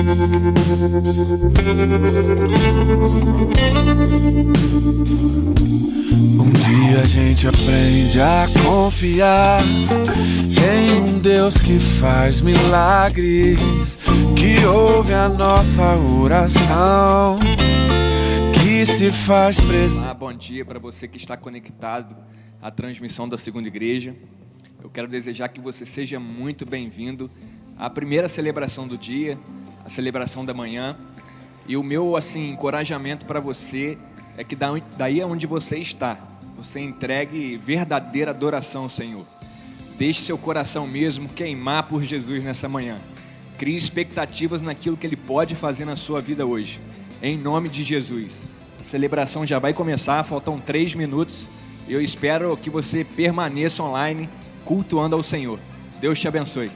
Um dia a gente aprende a confiar em um Deus que faz milagres, que ouve a nossa oração, que se faz presente. Ah, bom dia para você que está conectado à transmissão da segunda igreja. Eu quero desejar que você seja muito bem-vindo à primeira celebração do dia, celebração da manhã. E o meu assim encorajamento para você é que daí onde você está, você entregue verdadeira adoração ao Senhor. Deixe seu coração mesmo queimar por Jesus nessa manhã. Crie expectativas naquilo que Ele pode fazer na sua vida hoje. Em nome de Jesus. A celebração já vai começar, faltam três minutos. Eu espero que você permaneça online cultuando ao Senhor. Deus te abençoe.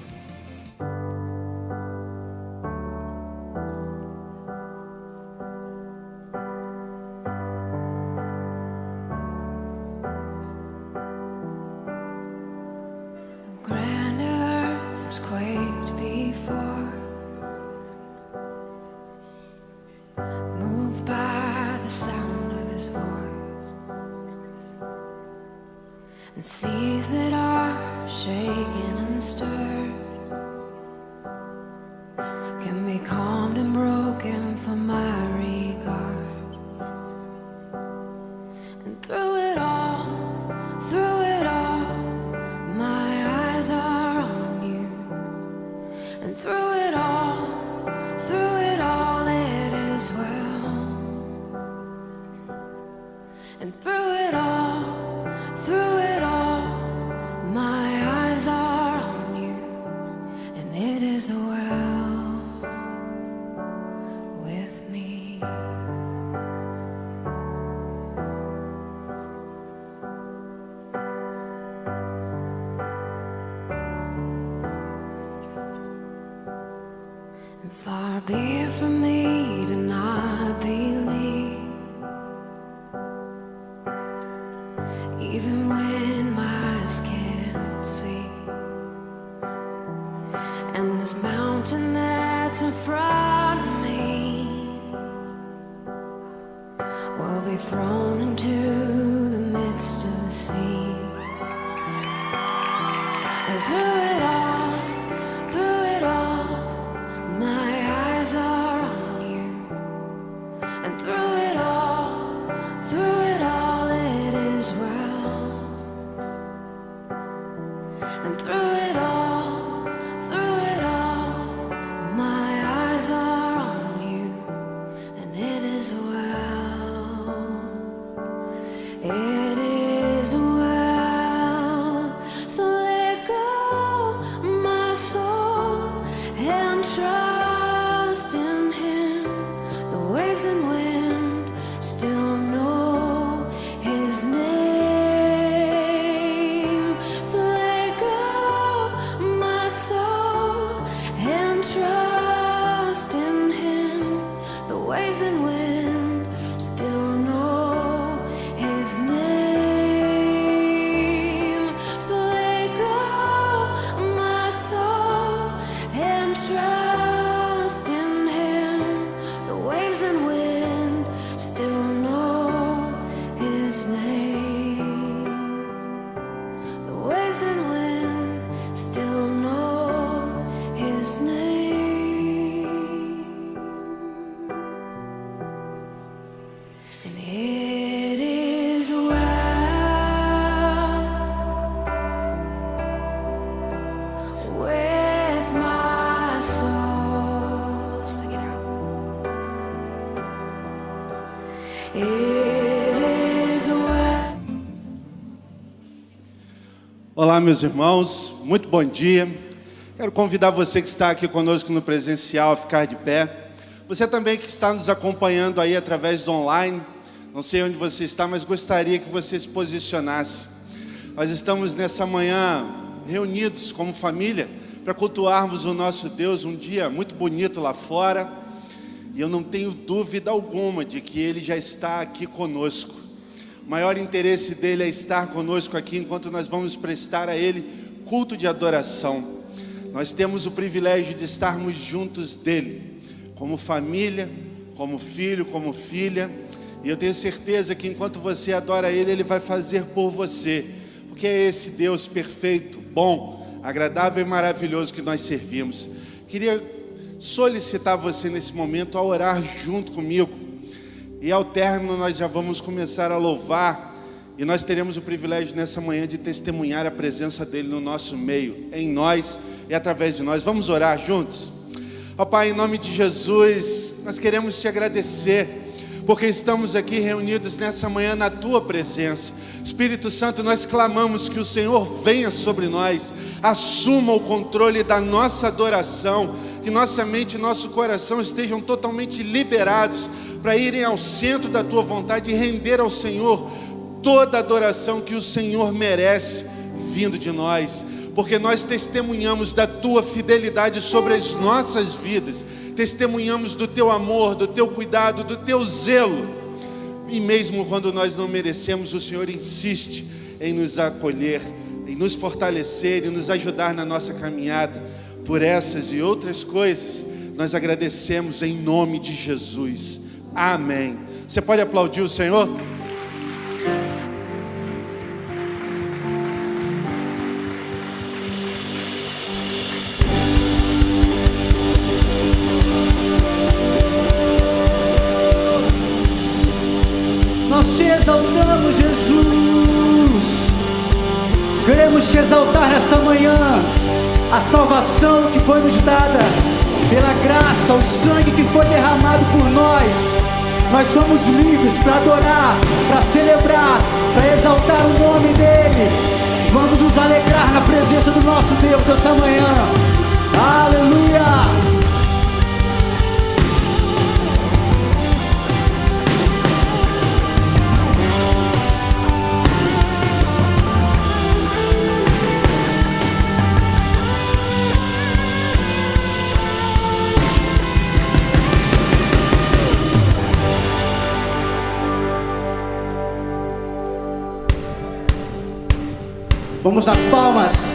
Olá, meus irmãos, muito bom dia. Quero convidar você que está aqui conosco no presencial a ficar de pé. Você também que está nos acompanhando aí através do online, não sei onde você está, mas gostaria que você se posicionasse. Nós estamos nessa manhã reunidos como família para cultuarmos o nosso Deus, um dia muito bonito lá fora, e eu não tenho dúvida alguma de que Ele já está aqui conosco. O maior interesse dele é estar conosco aqui enquanto nós vamos prestar a ele culto de adoração. Nós temos o privilégio de estarmos juntos dele, como família, como filho, como filha. E eu tenho certeza que enquanto você adora ele, ele vai fazer por você, porque é esse Deus perfeito, bom, agradável e maravilhoso que nós servimos. Queria solicitar você nesse momento a orar junto comigo. E ao término nós já vamos começar a louvar e nós teremos o privilégio nessa manhã de testemunhar a presença dele no nosso meio, em nós e através de nós. Vamos orar juntos? Ó Pai, em nome de Jesus, nós queremos te agradecer porque estamos aqui reunidos nessa manhã na tua presença. Espírito Santo, nós clamamos que o Senhor venha sobre nós, assuma o controle da nossa adoração, que nossa mente e nosso coração estejam totalmente liberados para irem ao centro da tua vontade e render ao Senhor toda a adoração que o Senhor merece vindo de nós, porque nós testemunhamos da tua fidelidade sobre as nossas vidas, testemunhamos do teu amor, do teu cuidado, do teu zelo, e mesmo quando nós não merecemos, o Senhor insiste em nos acolher, em nos fortalecer e nos ajudar na nossa caminhada. Por essas e outras coisas, nós agradecemos em nome de Jesus. Amém. Você pode aplaudir o Senhor? Nós te exaltamos, Jesus. Queremos te exaltar nessa manhã. A salvação que foi nos dada pela graça, o sangue que foi derramado por nós nós somos livres para adorar, para celebrar, para exaltar o nome dEle. Vamos nos alegrar na presença do nosso Deus essa manhã. Aleluia! Vamos nas palmas.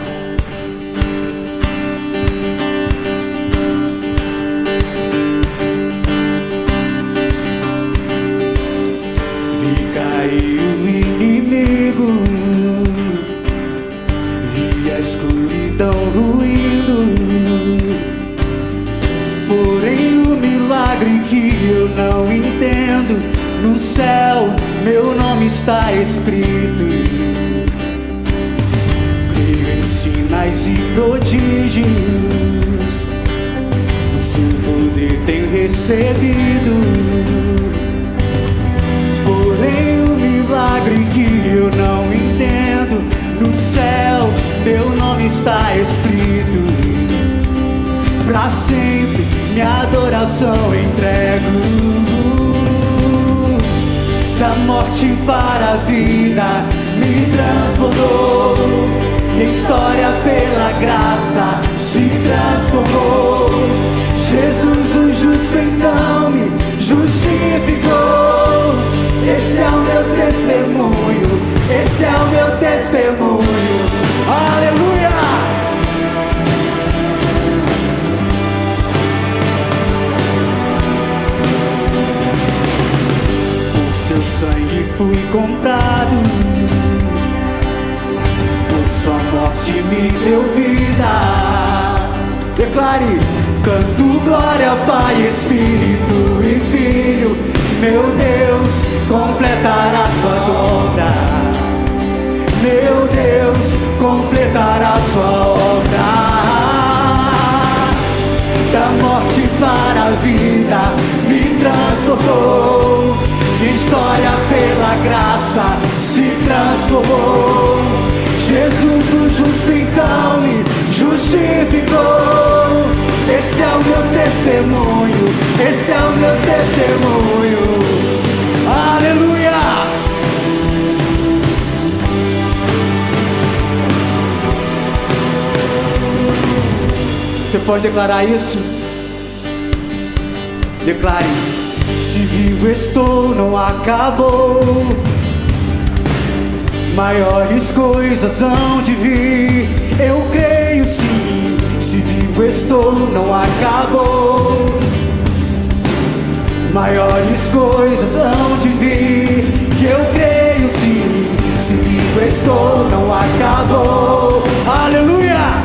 Maiores coisas hão de vir, que eu creio sim. Se vivo estou, não acabou. Aleluia!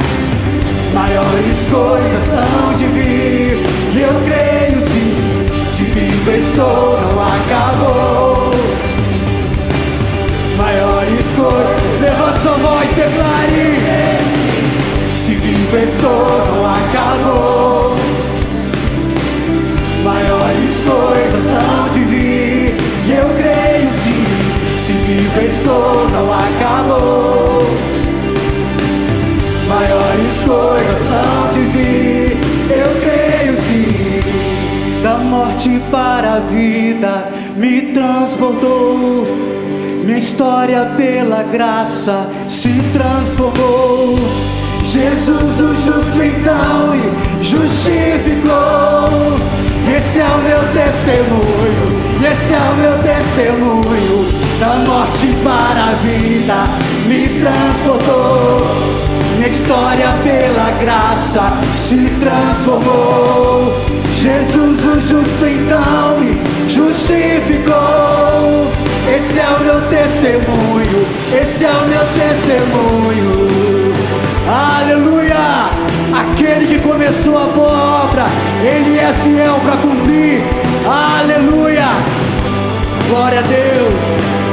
Maiores coisas hão de vir, e eu creio sim. Se vivo estou, não acabou. Maiores coisas, levante sua voz e declare. Se vivo estou, não acabou. Estou, não acabou. Maiores coisas hão de vir, eu creio sim. Da morte para a vida me transportou. Minha história pela graça se transformou. Jesus o justo então me justificou. Esse é o meu testemunho, esse é o meu testemunho. Da morte para a vida me transportou. Minha história pela graça se transformou. Jesus o justo então me justificou. Esse é o meu testemunho, esse é o meu testemunho. Aleluia! Aquele que começou a boa obra, ele é fiel para cumprir. Aleluia! Glória a Deus.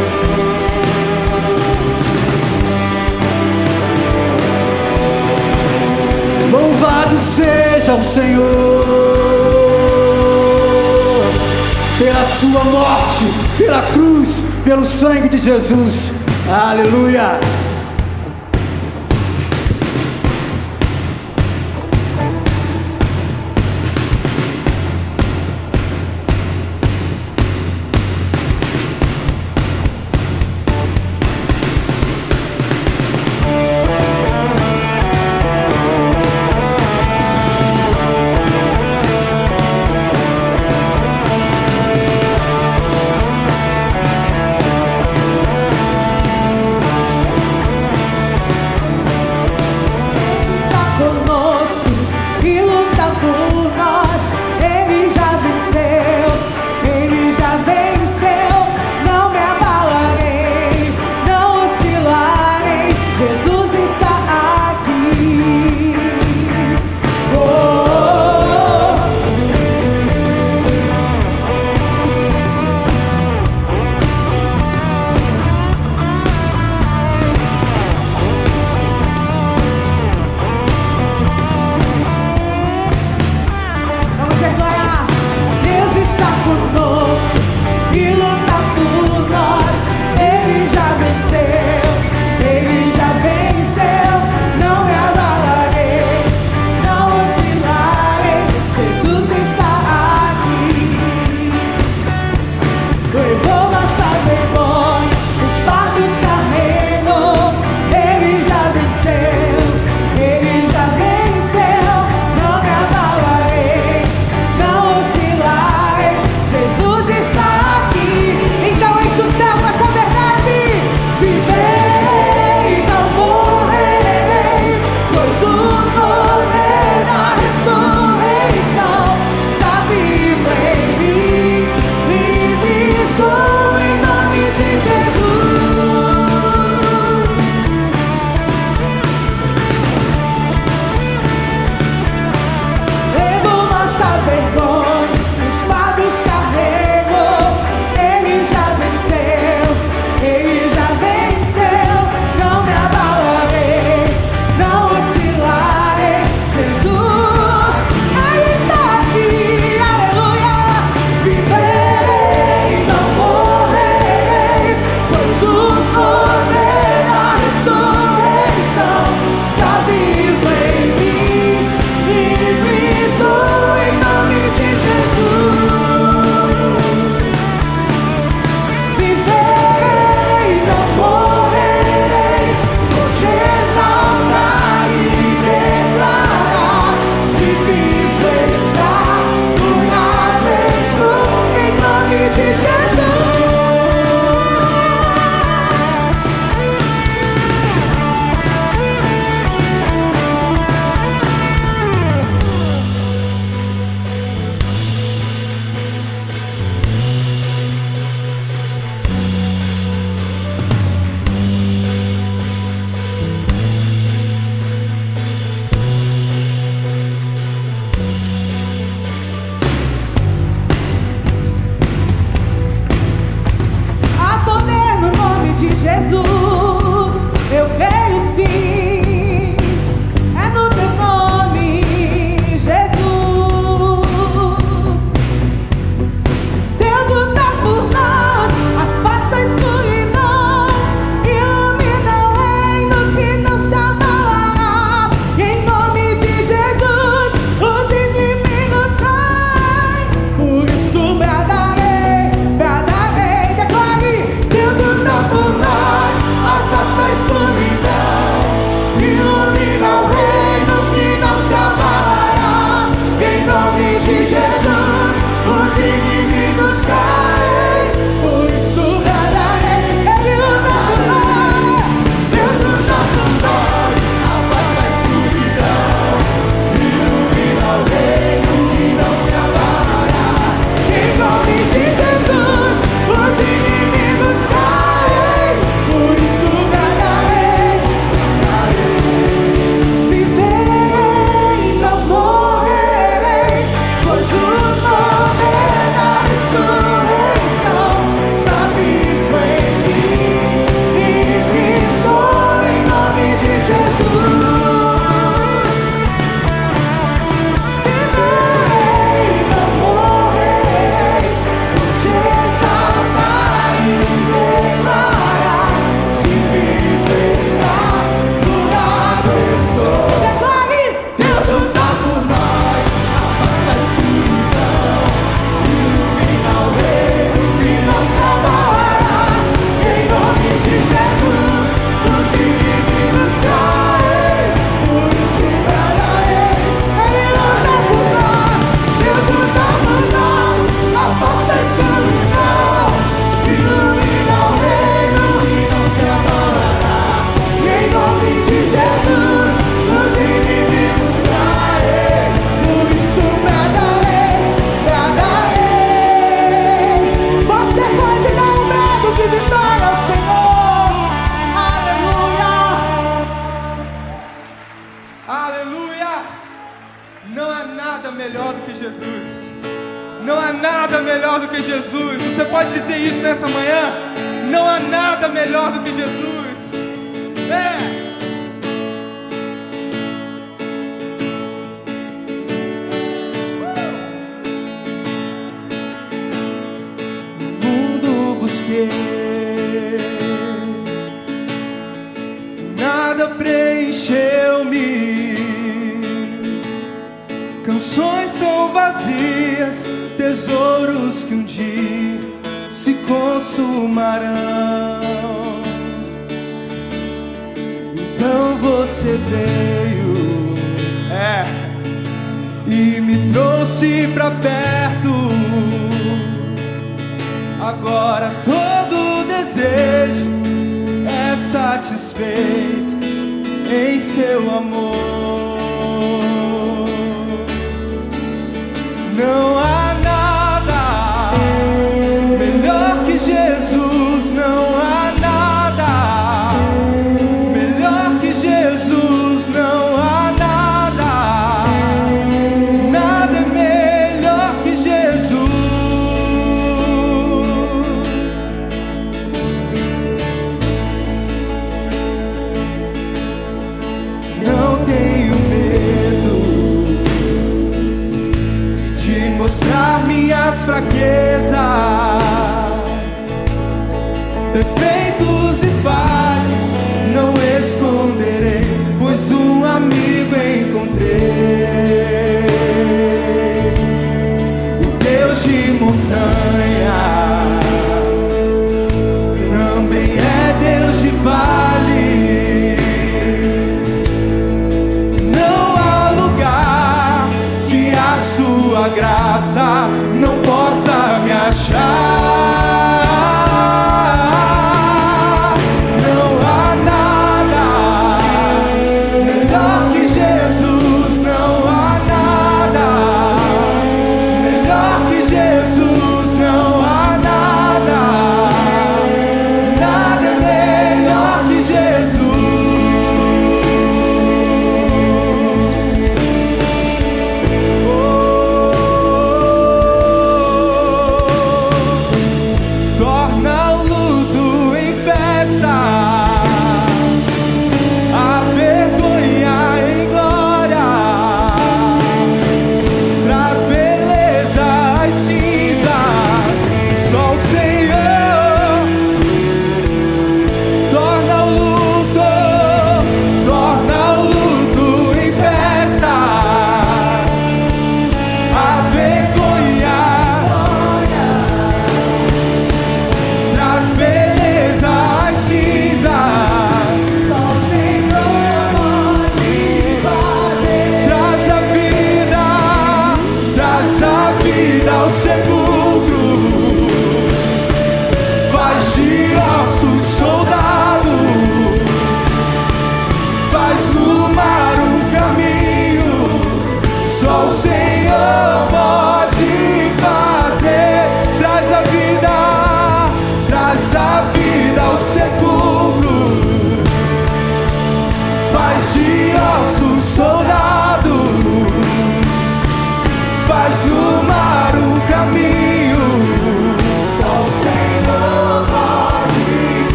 Louvado seja o Senhor pela sua morte, pela cruz, pelo sangue de Jesus. Aleluia.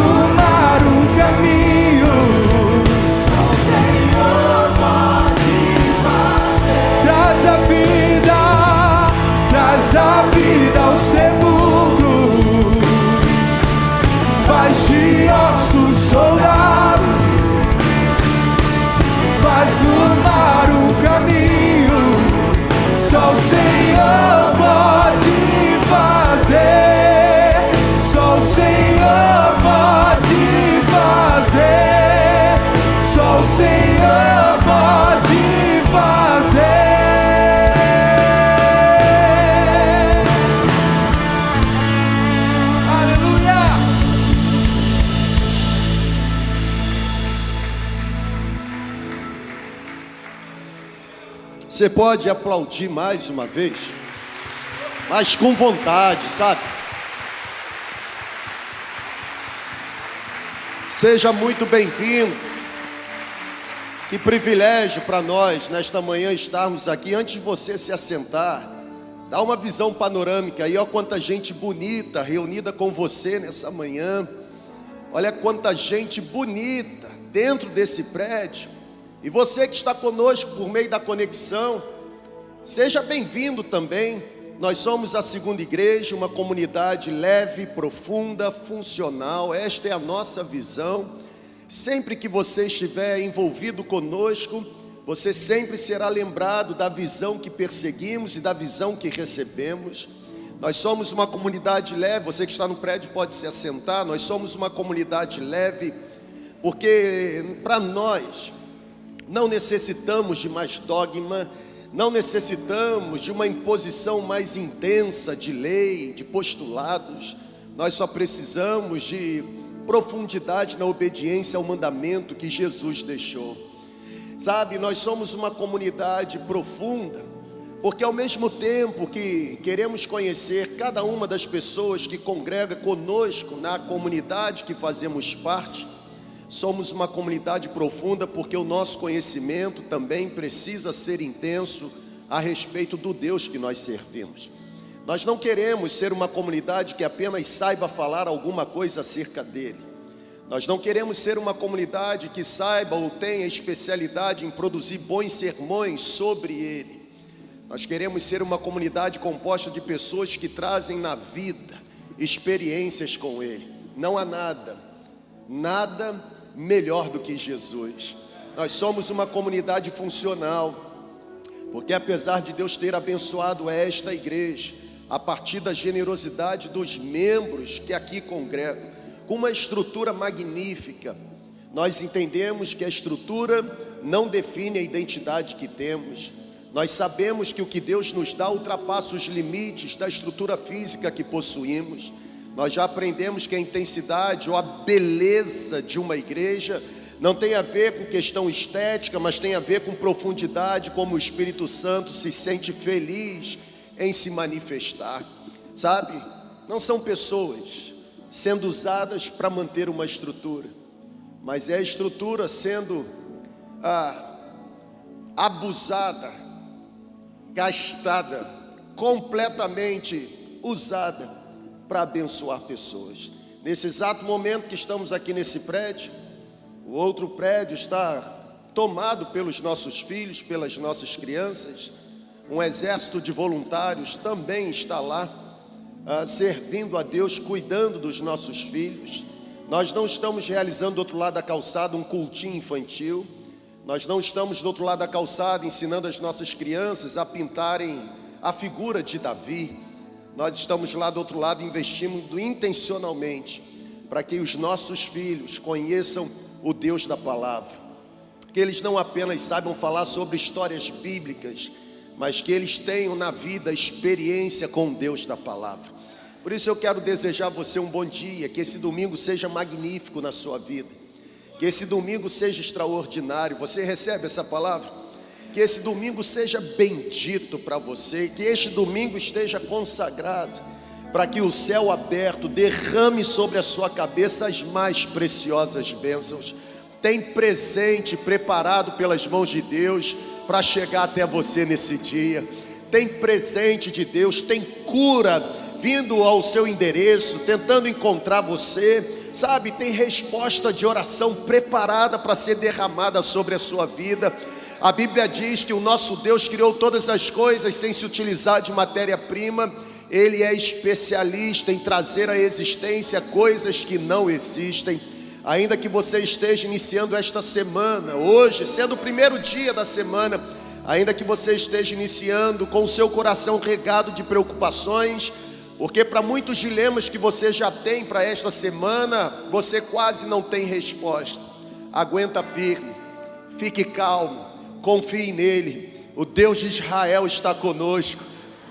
Oh. Você pode aplaudir mais uma vez, mas com vontade, sabe? Seja muito bem-vindo. Que privilégio para nós nesta manhã estarmos aqui. Antes de você se assentar, dá uma visão panorâmica aí, ó quanta gente bonita reunida com você nessa manhã. Olha quanta gente bonita dentro desse prédio. E você que está conosco por meio da conexão, seja bem-vindo também. Nós somos a segunda igreja, uma comunidade leve, profunda, funcional. Esta é a nossa visão. Sempre que você estiver envolvido conosco, você sempre será lembrado da visão que perseguimos e da visão que recebemos. Nós somos uma comunidade leve, você que está no prédio pode se assentar. Nós somos uma comunidade leve, porque para nós não necessitamos de mais dogma, não necessitamos de uma imposição mais intensa de lei, de postulados. Nós só precisamos de profundidade na obediência ao mandamento que Jesus deixou. Sabe, nós somos uma comunidade profunda, porque ao mesmo tempo que queremos conhecer cada uma das pessoas que congrega conosco na comunidade que fazemos parte, somos uma comunidade profunda porque o nosso conhecimento também precisa ser intenso a respeito do Deus que nós servimos. Nós não queremos ser uma comunidade que apenas saiba falar alguma coisa acerca dele. Nós não queremos ser uma comunidade que saiba ou tenha especialidade em produzir bons sermões sobre ele. Nós queremos ser uma comunidade composta de pessoas que trazem na vida experiências com ele. Não há nada, nada melhor do que Jesus. Nós somos uma comunidade funcional, porque apesar de Deus ter abençoado esta igreja, a partir da generosidade dos membros que aqui congregam, com uma estrutura magnífica. Nós entendemos que a estrutura não define a identidade que temos. Nós sabemos que o que Deus nos dá ultrapassa os limites da estrutura física que possuímos. Nós já aprendemos que a intensidade ou a beleza de uma igreja não tem a ver com questão estética, mas tem a ver com profundidade, como o Espírito Santo se sente feliz em se manifestar. Sabe? Não são pessoas sendo usadas para manter uma estrutura, mas é a estrutura sendo ah, abusada, gastada, completamente usada para abençoar pessoas. Nesse exato momento que estamos aqui nesse prédio, o outro prédio está tomado pelos nossos filhos, pelas nossas crianças. Um exército de voluntários também está lá, ah, servindo a Deus, cuidando dos nossos filhos. Nós não estamos realizando do outro lado da calçada um cultinho infantil. Nós não estamos do outro lado da calçada ensinando as nossas crianças a pintarem a figura de Davi. Nós estamos lá do outro lado investindo intencionalmente para que os nossos filhos conheçam o Deus da palavra. Que eles não apenas saibam falar sobre histórias bíblicas, mas que eles tenham na vida experiência com Deus da palavra. Por isso eu quero desejar a você um bom dia, que esse domingo seja magnífico na sua vida, que esse domingo seja extraordinário. Você recebe essa palavra? Que esse domingo seja bendito para você, que este domingo esteja consagrado para que o céu aberto derrame sobre a sua cabeça as mais preciosas bênçãos. Tem presente preparado pelas mãos de Deus para chegar até você nesse dia. Tem presente de Deus, tem cura vindo ao seu endereço, tentando encontrar você. Sabe, tem resposta de oração preparada para ser derramada sobre a sua vida. A Bíblia diz que o nosso Deus criou todas as coisas sem se utilizar de matéria-prima Ele é especialista em trazer à existência coisas que não existem. Ainda que você esteja iniciando esta semana, hoje, sendo o primeiro dia da semana, ainda que você esteja iniciando com o seu coração regado de preocupações, porque para muitos dilemas que você já tem para esta semana, você quase não tem resposta. Aguenta firme, fique calmo, confie nele. O Deus de Israel está conosco.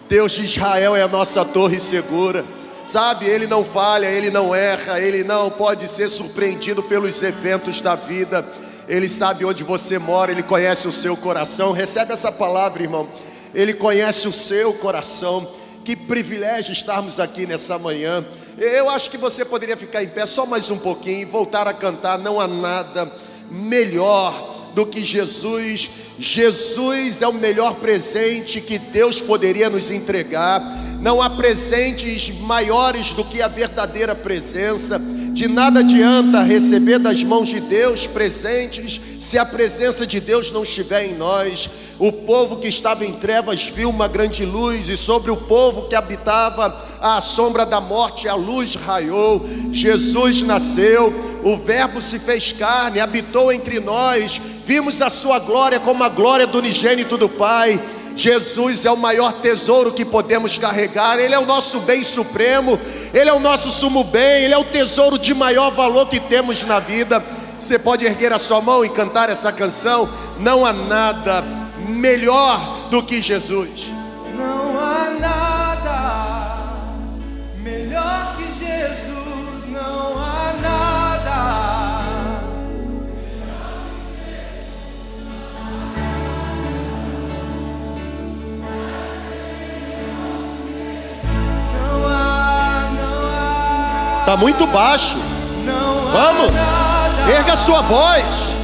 Deus de Israel é a nossa torre segura. Sabe, ele não falha, ele não erra, ele não pode ser surpreendido pelos eventos da vida. Ele sabe onde você mora, ele conhece o seu coração. Recebe essa palavra, irmão. Ele conhece o seu coração. Que privilégio estarmos aqui nessa manhã. Eu acho que você poderia ficar em pé só mais um pouquinho e voltar a cantar. Não há nada melhor do que Jesus. Jesus é o melhor presente que Deus poderia nos entregar. Não há presentes maiores do que a verdadeira presença. De nada adianta receber das mãos de Deus presentes se a presença de Deus não estiver em nós. O povo que estava em trevas viu uma grande luz, e sobre o povo que habitava à sombra da morte, a luz raiou. Jesus nasceu, o Verbo se fez carne, habitou entre nós, vimos a sua glória como a glória do unigênito do Pai. Jesus é o maior tesouro que podemos carregar, Ele é o nosso bem supremo, Ele é o nosso sumo bem, Ele é o tesouro de maior valor que temos na vida. Você pode erguer a sua mão e cantar essa canção. Não há nada melhor do que Jesus. Há. Tá muito baixo. Vamos. Erga sua voz.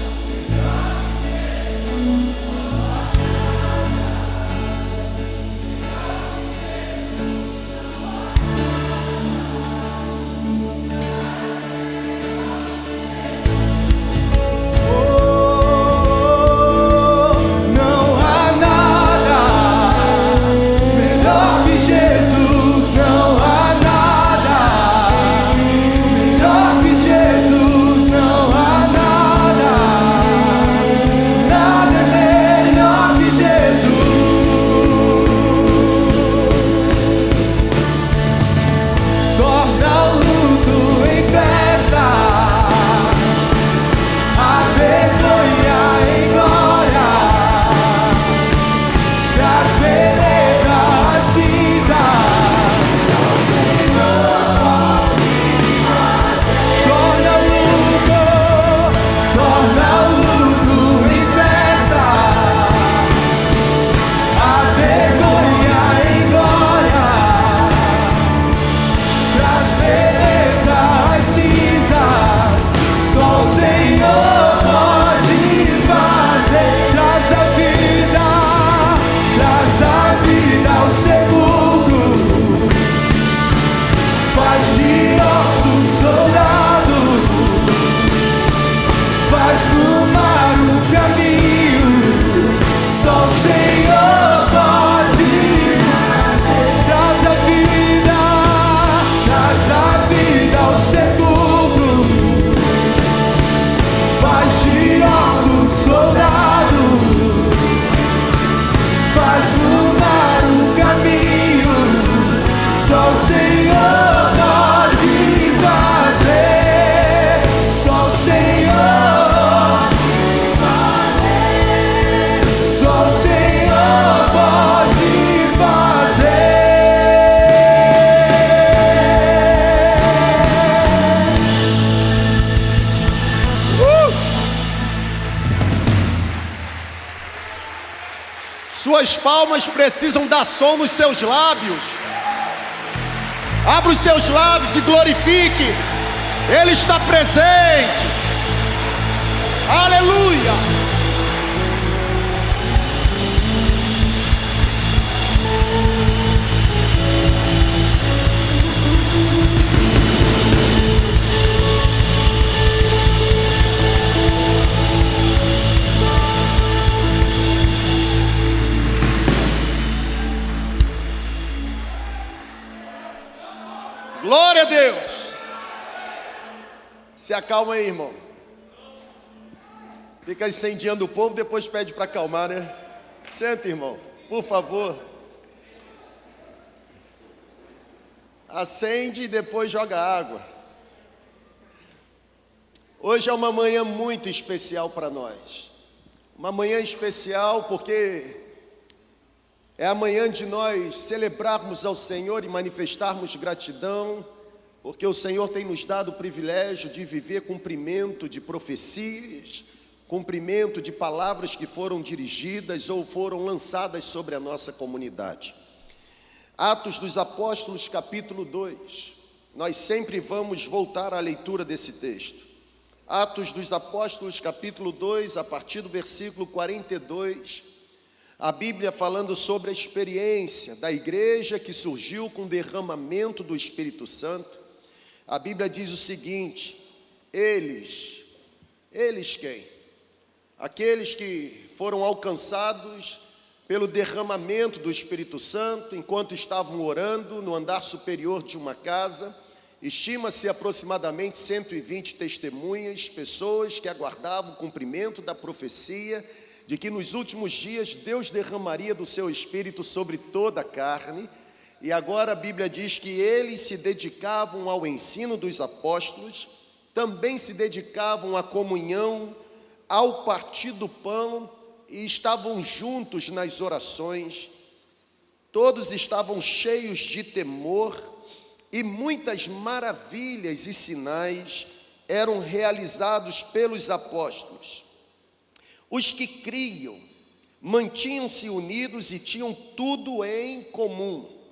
Suas palmas precisam dar som nos seus lábios. Abra os seus lábios e glorifique. Ele está presente. Aleluia. Se acalma aí, irmão. Fica incendiando o povo, depois pede para acalmar, né? Senta, irmão, por favor. Acende e depois joga água. Hoje é uma manhã muito especial para nós. Uma manhã especial porque é a manhã de nós celebrarmos ao Senhor e manifestarmos gratidão, porque o Senhor tem nos dado o privilégio de viver cumprimento de profecias, cumprimento de palavras que foram dirigidas ou foram lançadas sobre a nossa comunidade. Atos dos Apóstolos, capítulo 2. Nós sempre vamos voltar à leitura desse texto. Atos dos Apóstolos, capítulo 2, a partir do versículo 42. A Bíblia falando sobre a experiência da igreja que surgiu com o derramamento do Espírito Santo. A Bíblia diz o seguinte: eles, eles quem? Aqueles que foram alcançados pelo derramamento do Espírito Santo enquanto estavam orando no andar superior de uma casa. Estima-se aproximadamente 120 testemunhas, pessoas que aguardavam o cumprimento da profecia de que nos últimos dias Deus derramaria do seu espírito sobre toda a carne. E agora a Bíblia diz que eles se dedicavam ao ensino dos apóstolos, também se dedicavam à comunhão, ao partir do pão e estavam juntos nas orações. Todos estavam cheios de temor e muitas maravilhas e sinais eram realizados pelos apóstolos. Os que criam mantinham-se unidos e tinham tudo em comum,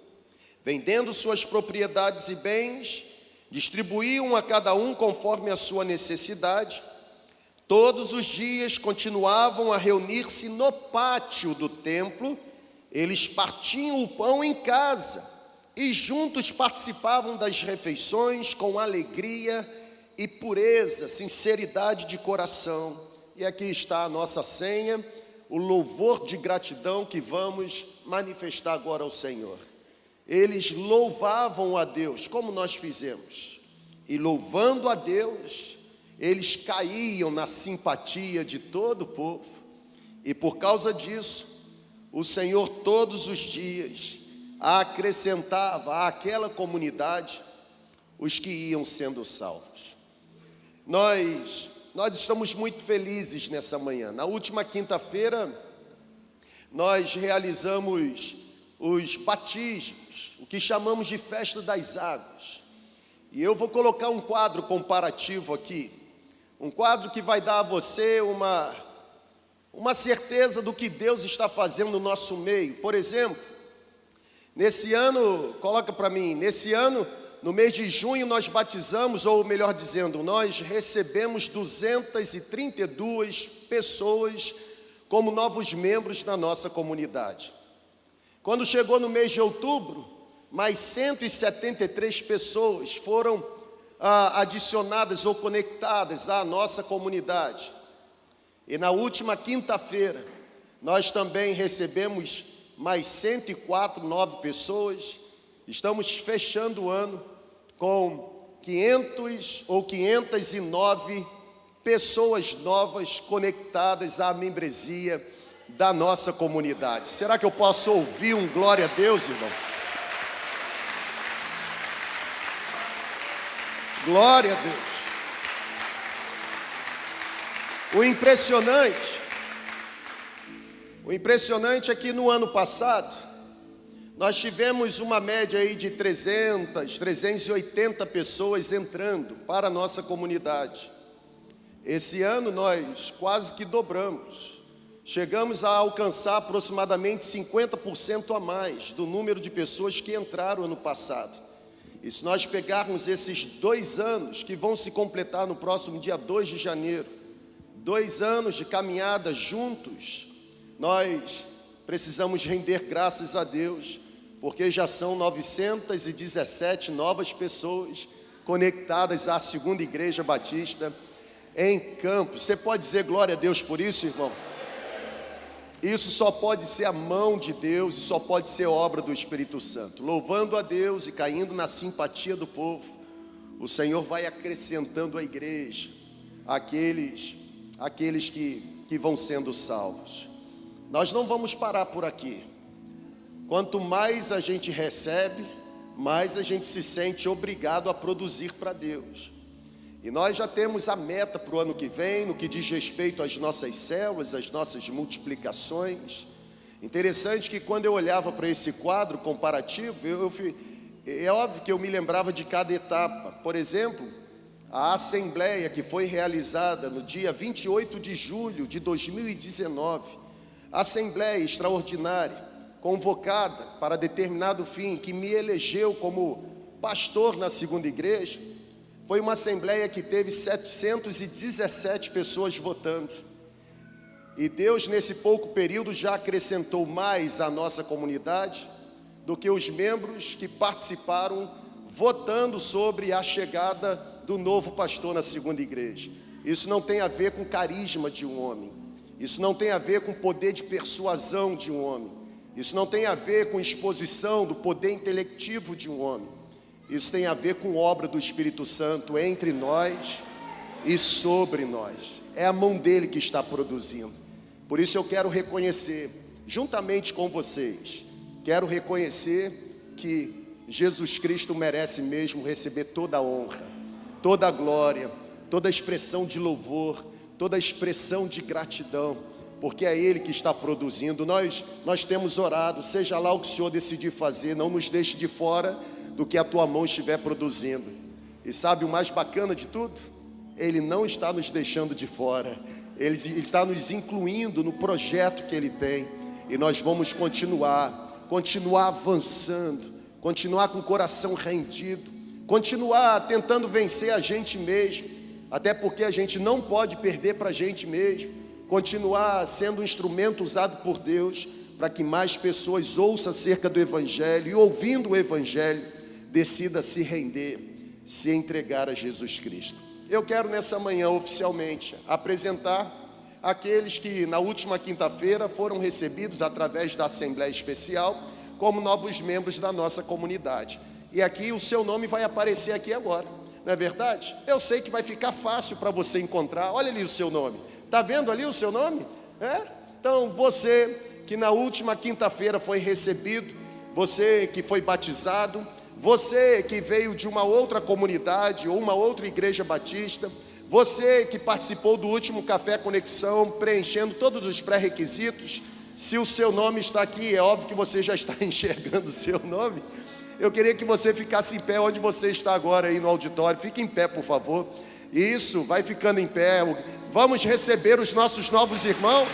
vendendo suas propriedades e bens, distribuíam a cada um conforme a sua necessidade Todos os dias continuavam a reunir-se no pátio do templo, eles partiam o pão em casa e juntos participavam das refeições com alegria e pureza, sinceridade de coração. E aqui está a nossa senha, o louvor de gratidão que vamos manifestar agora ao Senhor. Eles louvavam a Deus, como nós fizemos, e louvando a Deus, eles caíam na simpatia de todo o povo, e por causa disso, o Senhor todos os dias acrescentava àquela comunidade os que iam sendo salvos. Nós, nós estamos muito felizes nessa manhã. Na última quinta-feira, nós realizamos os batismos, o que chamamos de festa das águas. E eu vou colocar um quadro comparativo aqui um quadro que vai dar a você uma, uma certeza do que Deus está fazendo no nosso meio. Por exemplo, nesse ano, coloca para mim, nesse ano, no mês de junho, nós batizamos, ou melhor dizendo, nós recebemos 232 pessoas como novos membros da nossa comunidade. Quando chegou no mês de outubro, mais 173 pessoas foram ah, adicionadas ou conectadas à nossa comunidade. E na última quinta-feira, nós também recebemos mais 104 nove pessoas. Estamos fechando o ano com 500 ou 509 pessoas novas conectadas à membresia da nossa comunidade. Será que eu posso ouvir um glória a Deus, irmão? Glória a Deus. O impressionante, o impressionante é que no ano passado, nós tivemos uma média aí de 300, 380 pessoas entrando para a nossa comunidade. Esse ano nós quase que dobramos. Chegamos a alcançar aproximadamente 50% a mais do número de pessoas que entraram ano passado. E se nós pegarmos esses dois anos que vão se completar no próximo dia 2 de janeiro, dois anos de caminhada juntos, nós precisamos render graças a Deus, porque já são 917 novas pessoas conectadas à segunda igreja batista em Campos. Você pode dizer glória a Deus por isso, irmão? Isso só pode ser a mão de Deus e só pode ser obra do Espírito Santo. Louvando a Deus e caindo na simpatia do povo, o Senhor vai acrescentando à igreja aqueles, aqueles que, que vão sendo salvos. Nós não vamos parar por aqui. Quanto mais a gente recebe, mais a gente se sente obrigado a produzir para Deus. E nós já temos a meta para o ano que vem, no que diz respeito às nossas células, às nossas multiplicações. Interessante que quando eu olhava para esse quadro comparativo, eu, eu, é óbvio que eu me lembrava de cada etapa. Por exemplo, a assembleia que foi realizada no dia 28 de julho de 2019, assembleia extraordinária, convocada para determinado fim, que me elegeu como pastor na segunda igreja, foi uma assembleia que teve 717 pessoas votando. E Deus, nesse pouco período, já acrescentou mais à nossa comunidade do que os membros que participaram votando sobre a chegada do novo pastor na segunda igreja. Isso não tem a ver com carisma de um homem, isso não tem a ver com poder de persuasão de um homem, isso não tem a ver com exposição do poder intelectivo de um homem, isso tem a ver com obra do Espírito Santo entre nós e sobre nós. É a mão dele que está produzindo. Por isso eu quero reconhecer, juntamente com vocês, quero reconhecer que Jesus Cristo merece mesmo receber toda a honra, toda a glória, toda a expressão de louvor, toda a expressão de gratidão, porque é Ele que está produzindo. Nós, nós temos orado, seja lá o que o Senhor decidir fazer, não nos deixe de fora do que a tua mão estiver produzindo. E sabe o mais bacana de tudo? Ele não está nos deixando de fora, ele, está nos incluindo no projeto que Ele tem, e nós vamos continuar, continuar avançando, continuar com o coração rendido, continuar tentando vencer a gente mesmo, até porque a gente não pode perder para a gente mesmo, continuar sendo um instrumento usado por Deus para que mais pessoas ouçam acerca do Evangelho e ouvindo o Evangelho, decida se render, se entregar a Jesus Cristo. Eu quero nessa manhã oficialmente apresentar aqueles que na última quinta-feira foram recebidos através da Assembleia Especial como novos membros da nossa comunidade. E aqui o seu nome vai aparecer aqui agora, não é verdade? Eu sei que vai ficar fácil para você encontrar. Olha ali o seu nome. Está vendo ali o seu nome? É? Então você que na última quinta-feira foi recebido, você que foi batizado, você que veio de uma outra comunidade ou uma outra igreja batista, você que participou do último Café Conexão, preenchendo todos os pré-requisitos, se o seu nome está aqui, é óbvio que você já está enxergando o seu nome. Eu queria que você ficasse em pé onde você está agora aí no auditório. Fique em pé, por favor. Isso, vai ficando em pé. Vamos receber os nossos novos irmãos.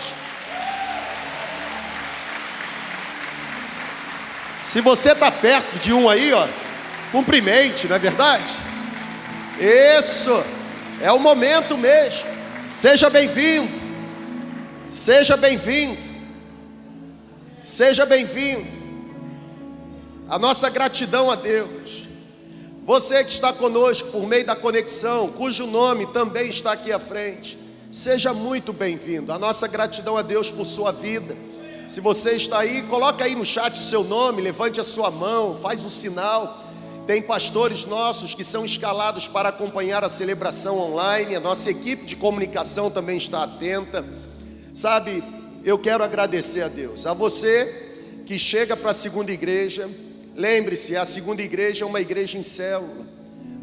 Se você está perto de um aí, ó, cumprimente, não é verdade? Isso, é o momento mesmo. Seja bem-vindo, seja bem-vindo, seja bem-vindo. A nossa gratidão a Deus. Você que está conosco por meio da conexão, cujo nome também está aqui à frente, seja muito bem-vindo. A nossa gratidão a Deus por sua vida se você está aí, coloca aí no chat o seu nome, levante a sua mão, faz um sinal. Tem pastores nossos que são escalados para acompanhar a celebração online. A nossa equipe de comunicação também está atenta. Sabe, eu quero agradecer a Deus. A você que chega para a segunda igreja, lembre-se, a segunda igreja é uma igreja em célula.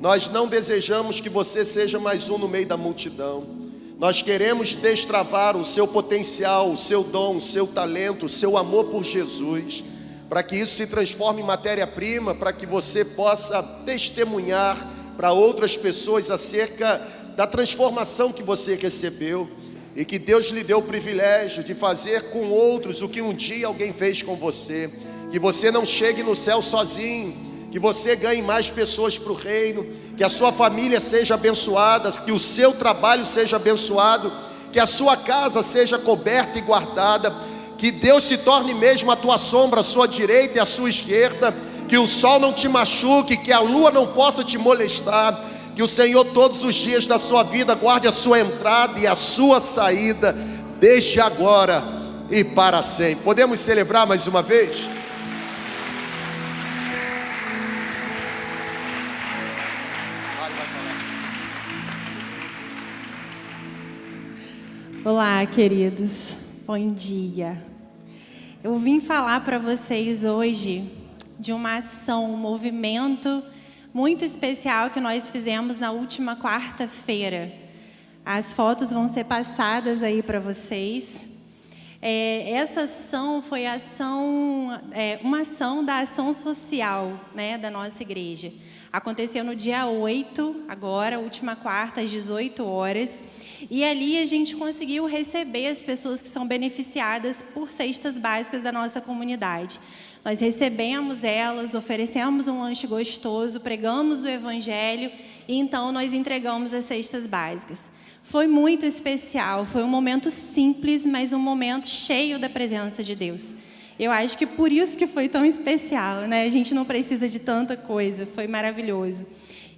Nós não desejamos que você seja mais um no meio da multidão. Nós queremos destravar o seu potencial, o seu dom, o seu talento, o seu amor por Jesus, para que isso se transforme em matéria-prima, para que você possa testemunhar para outras pessoas acerca da transformação que você recebeu e que Deus lhe deu o privilégio de fazer com outros o que um dia alguém fez com você. Que você não chegue no céu sozinho, que você ganhe mais pessoas para o reino, que a sua família seja abençoada, que o seu trabalho seja abençoado, que a sua casa seja coberta e guardada, que Deus se torne mesmo a tua sombra, a sua direita e a sua esquerda, que o sol não te machuque, que a lua não possa te molestar, que o Senhor todos os dias da sua vida guarde a sua entrada e a sua saída, desde agora e para sempre. Podemos celebrar mais uma vez? Olá, queridos. Bom dia. Eu vim falar para vocês hoje de uma ação, um movimento muito especial que nós fizemos na última quarta-feira. As fotos vão ser passadas aí para vocês. É, essa ação foi ação, é, uma ação da ação social né, da nossa igreja. Aconteceu no dia 8, agora, última quarta, às 18 horas. E ali a gente conseguiu receber as pessoas que são beneficiadas por cestas básicas da nossa comunidade. Nós recebemos elas, oferecemos um lanche gostoso, pregamos o evangelho e então nós entregamos as cestas básicas. Foi muito especial, foi um momento simples, mas um momento cheio da presença de Deus. Eu acho que por isso que foi tão especial, né? A gente não precisa de tanta coisa, foi maravilhoso.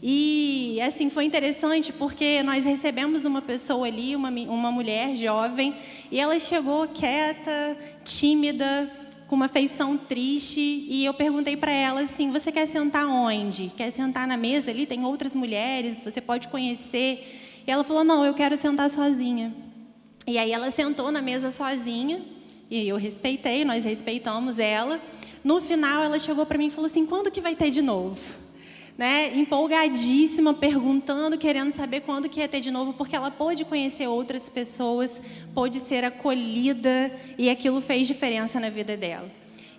E assim foi interessante porque nós recebemos uma pessoa ali, uma, uma mulher jovem, e ela chegou quieta, tímida, com uma feição triste, e eu perguntei para ela assim: "Você quer sentar onde? Quer sentar na mesa ali? Tem outras mulheres, você pode conhecer?" E ela falou: Não, eu quero sentar sozinha. E aí ela sentou na mesa sozinha, e eu respeitei, nós respeitamos ela. No final, ela chegou para mim e falou assim: Quando que vai ter de novo? Né, empolgadíssima, perguntando, querendo saber quando que ia ter de novo, porque ela pôde conhecer outras pessoas, pôde ser acolhida e aquilo fez diferença na vida dela.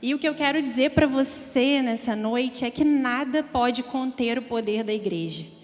E o que eu quero dizer para você nessa noite é que nada pode conter o poder da igreja.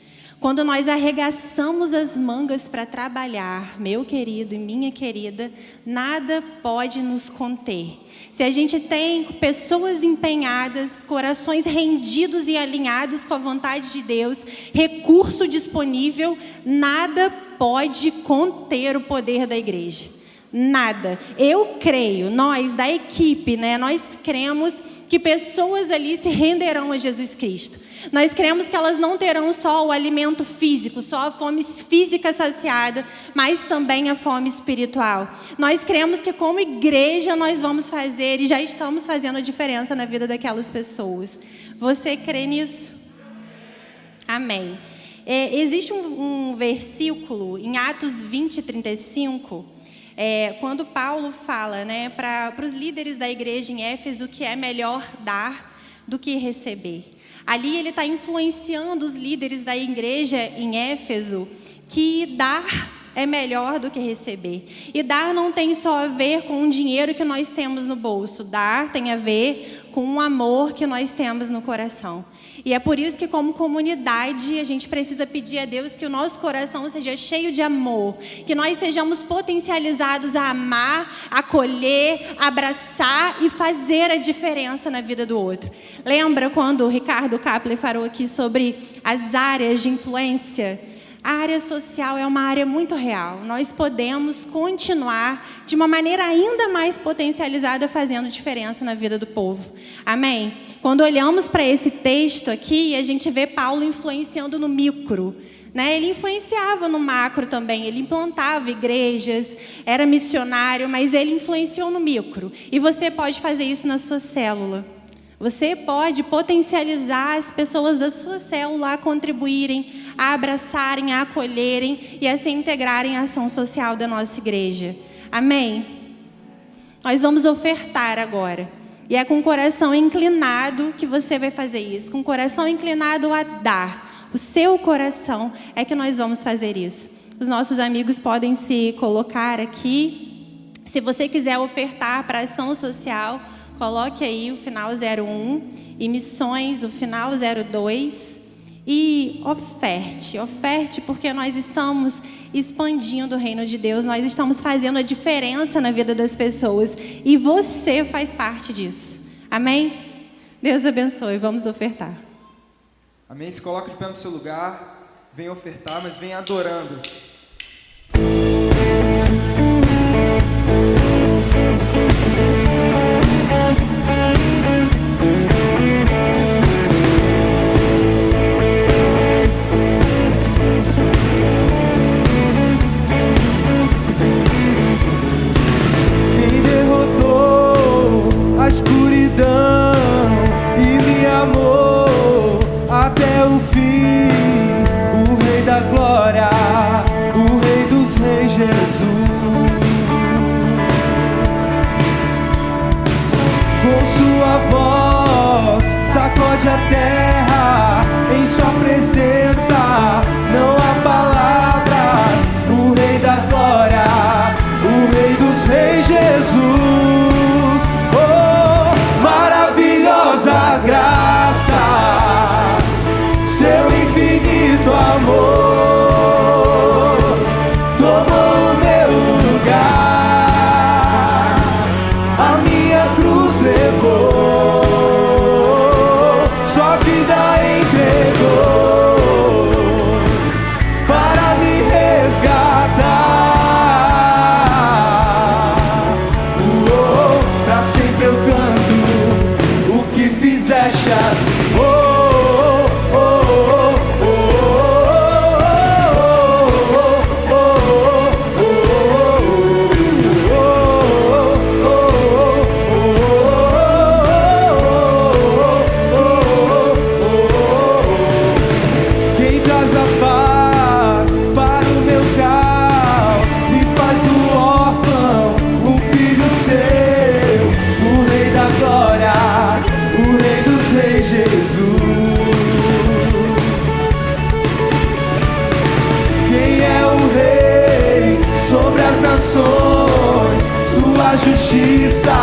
Quando nós arregaçamos as mangas para trabalhar, meu querido e minha querida, nada pode nos conter. Se a gente tem pessoas empenhadas, corações rendidos e alinhados com a vontade de Deus, recurso disponível, nada pode conter o poder da igreja. Nada. Eu creio, nós da equipe, né, nós cremos que pessoas ali se renderão a Jesus Cristo. Nós cremos que elas não terão só o alimento físico, só a fome física saciada, mas também a fome espiritual. Nós cremos que como igreja nós vamos fazer e já estamos fazendo a diferença na vida daquelas pessoas. Você crê nisso? Amém. É, existe um, um, versículo em Atos 20, 35, é, quando Paulo fala né, para os líderes da igreja em Éfeso que é melhor dar do que receber. Ali ele está influenciando os líderes da igreja em Éfeso que dar é melhor do que receber. E dar não tem só a ver com o dinheiro que nós temos no bolso, dar tem a ver com o amor que nós temos no coração. E é por isso que, como comunidade, a gente precisa pedir a Deus que o nosso coração seja cheio de amor, que nós sejamos potencializados a amar, acolher, abraçar e fazer a diferença na vida do outro. Lembra quando o Ricardo Kapler falou aqui sobre as áreas de influência? A área social é uma área muito real. Nós podemos continuar de uma maneira ainda mais potencializada fazendo diferença na vida do povo. Amém? Quando olhamos para esse texto aqui, a gente vê Paulo influenciando no micro. Né? Ele influenciava no macro também, ele implantava igrejas, era missionário, mas ele influenciou no micro. E você pode fazer isso na sua célula. Você pode potencializar as pessoas da sua célula a contribuírem, a abraçarem, a acolherem e a se integrarem à ação social da nossa igreja. Amém? Nós vamos ofertar agora. E é com o coração inclinado que você vai fazer isso, com o coração inclinado a dar. O seu coração é que nós vamos fazer isso. Os nossos amigos podem se colocar aqui. Se você quiser ofertar para a ação social, Coloque aí o final 01 e missões o final 02 e oferte, oferte porque nós estamos expandindo o reino de Deus, nós estamos fazendo a diferença na vida das pessoas e você faz parte disso. Amém? Deus abençoe, vamos ofertar. Amém? Se coloca de pé no seu lugar, vem ofertar, mas vem adorando. escuridão. Justiça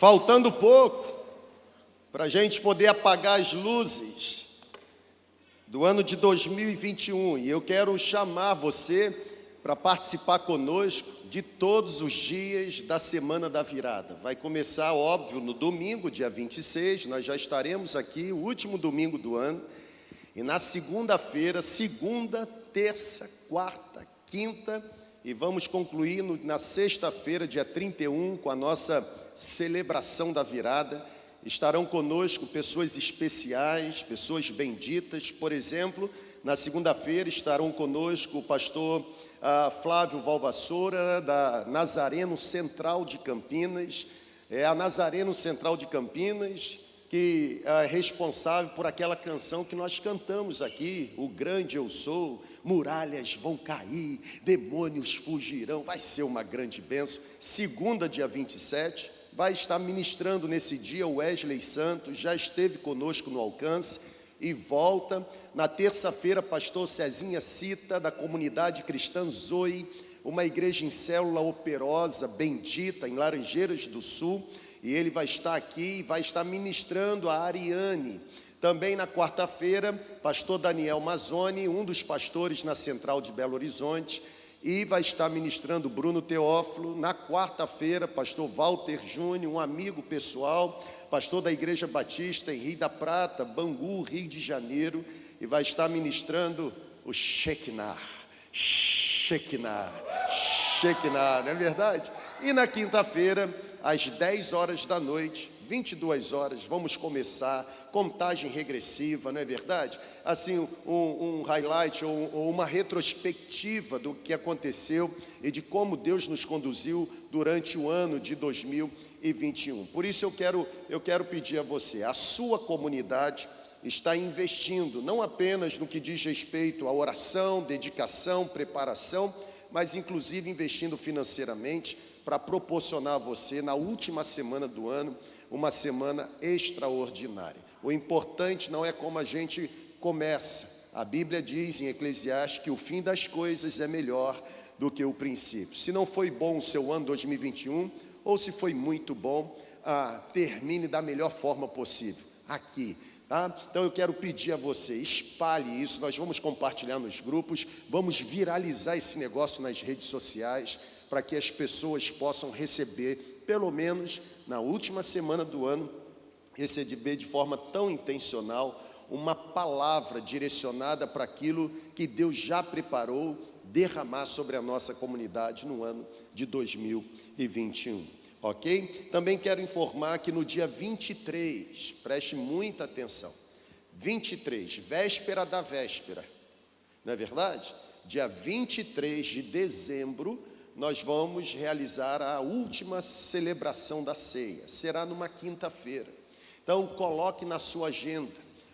Faltando pouco para a gente poder apagar as luzes do ano de 2021. E eu quero chamar você para participar conosco de todos os dias da semana da virada. Vai começar, óbvio, no domingo, dia 26, nós já estaremos aqui, o último domingo do ano. E na segunda-feira, segunda, terça, quarta, quinta, e vamos concluir no, na sexta-feira, dia 31, com a nossa celebração da virada. Estarão conosco pessoas especiais, pessoas benditas. Por exemplo, na segunda-feira estarão conosco o pastor ah, Flávio Valvassoura, da Nazareno Central de Campinas. É a Nazareno Central de Campinas, que é responsável por aquela canção que nós cantamos aqui, O Grande Eu Sou, muralhas vão cair, demônios fugirão, vai ser uma grande benção. Segunda, dia 27, vai estar ministrando nesse dia o Wesley Santos, já esteve conosco no alcance e volta. Na terça-feira, pastor Cezinha Cita, da comunidade cristã Zoe, uma igreja em célula operosa, bendita, em Laranjeiras do Sul e ele vai estar aqui e vai estar ministrando a Ariane. Também na quarta-feira, pastor Daniel Mazzoni, um dos pastores na Central de Belo Horizonte, e vai estar ministrando Bruno Teófilo. Na quarta-feira, pastor Walter Júnior, um amigo pessoal, pastor da Igreja Batista em Rio da Prata, Bangu, Rio de Janeiro, e vai estar ministrando o Shekinah. Shekinah. Shekinah, não é verdade? E na quinta-feira, às 10 horas da noite, 22 horas, vamos começar, contagem regressiva, não é verdade? Assim, um, um highlight ou, ou uma retrospectiva do que aconteceu e de como Deus nos conduziu durante o ano de 2021. Por isso eu quero, eu quero pedir a você, a sua comunidade está investindo não apenas no que diz respeito à oração, dedicação, preparação, mas inclusive investindo financeiramente para proporcionar a você, na última semana do ano, uma semana extraordinária. O importante não é como a gente começa. A Bíblia diz em Eclesiastes que o fim das coisas é melhor do que o princípio. Se não foi bom o seu ano 2021, ou se foi muito bom, ah, termine da melhor forma possível. Aqui, Tá? Então eu quero pedir a você, espalhe isso, nós vamos compartilhar nos grupos, vamos viralizar esse negócio nas redes sociais, para que as pessoas possam receber, pelo menos na última semana do ano, receber de forma tão intencional uma palavra direcionada para aquilo que Deus já preparou derramar sobre a nossa comunidade no ano de 2021 ok? Também quero informar que no dia 23, preste muita atenção, 23, véspera da véspera, não é verdade? Dia 23 de dezembro, nós vamos realizar a última celebração da ceia, será numa quinta-feira. Então, coloque na sua agenda,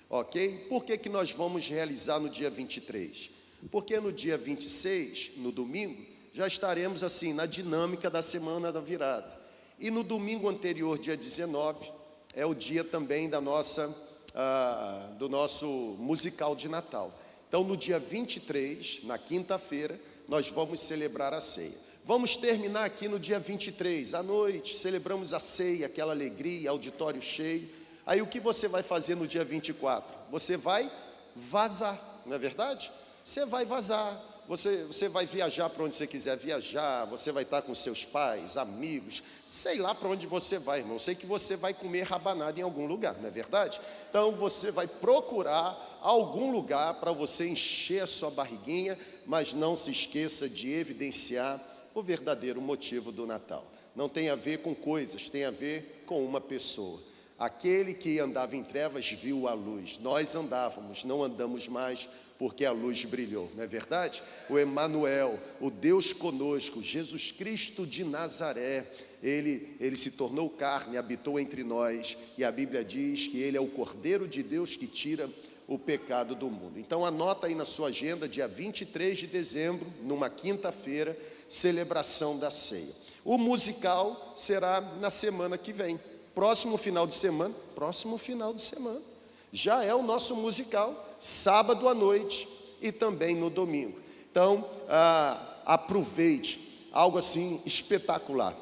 ok? Por que, que nós vamos realizar no dia 23? Porque no dia 26, no domingo, já estaremos assim na dinâmica da semana da virada. E no domingo anterior, dia 19, é o dia também da nossa, ah, do nosso musical de Natal. Então, no dia 23, na quinta-feira, nós vamos celebrar a ceia. Vamos terminar aqui no dia 23, à noite, celebramos a ceia, aquela alegria, auditório cheio. Aí o que você vai fazer no dia 24? Você vai vazar, não é verdade? Você vai vazar, você, você vai viajar para onde você quiser viajar, você vai estar com seus pais, amigos, sei lá para onde você vai, irmão. Sei que você vai comer rabanada em algum lugar, não é verdade? Então você vai procurar algum lugar para você encher a sua barriguinha, mas não se esqueça de evidenciar o verdadeiro motivo do Natal. Não tem a ver com coisas, tem a ver com uma pessoa. Aquele que andava em trevas viu a luz. Nós andávamos, não andamos mais, porque a luz brilhou, não é verdade? O Emanuel, o Deus conosco, Jesus Cristo de Nazaré, ele, ele se tornou carne, habitou entre nós, e a Bíblia diz que ele é o Cordeiro de Deus que tira o pecado do mundo. Então anota aí na sua agenda, dia 23 de dezembro, numa quinta-feira, celebração da ceia. O musical será na semana que vem próximo final de semana, próximo final de semana, já é o nosso musical, sábado à noite e também no domingo. Então, ah, aproveite, algo assim espetacular,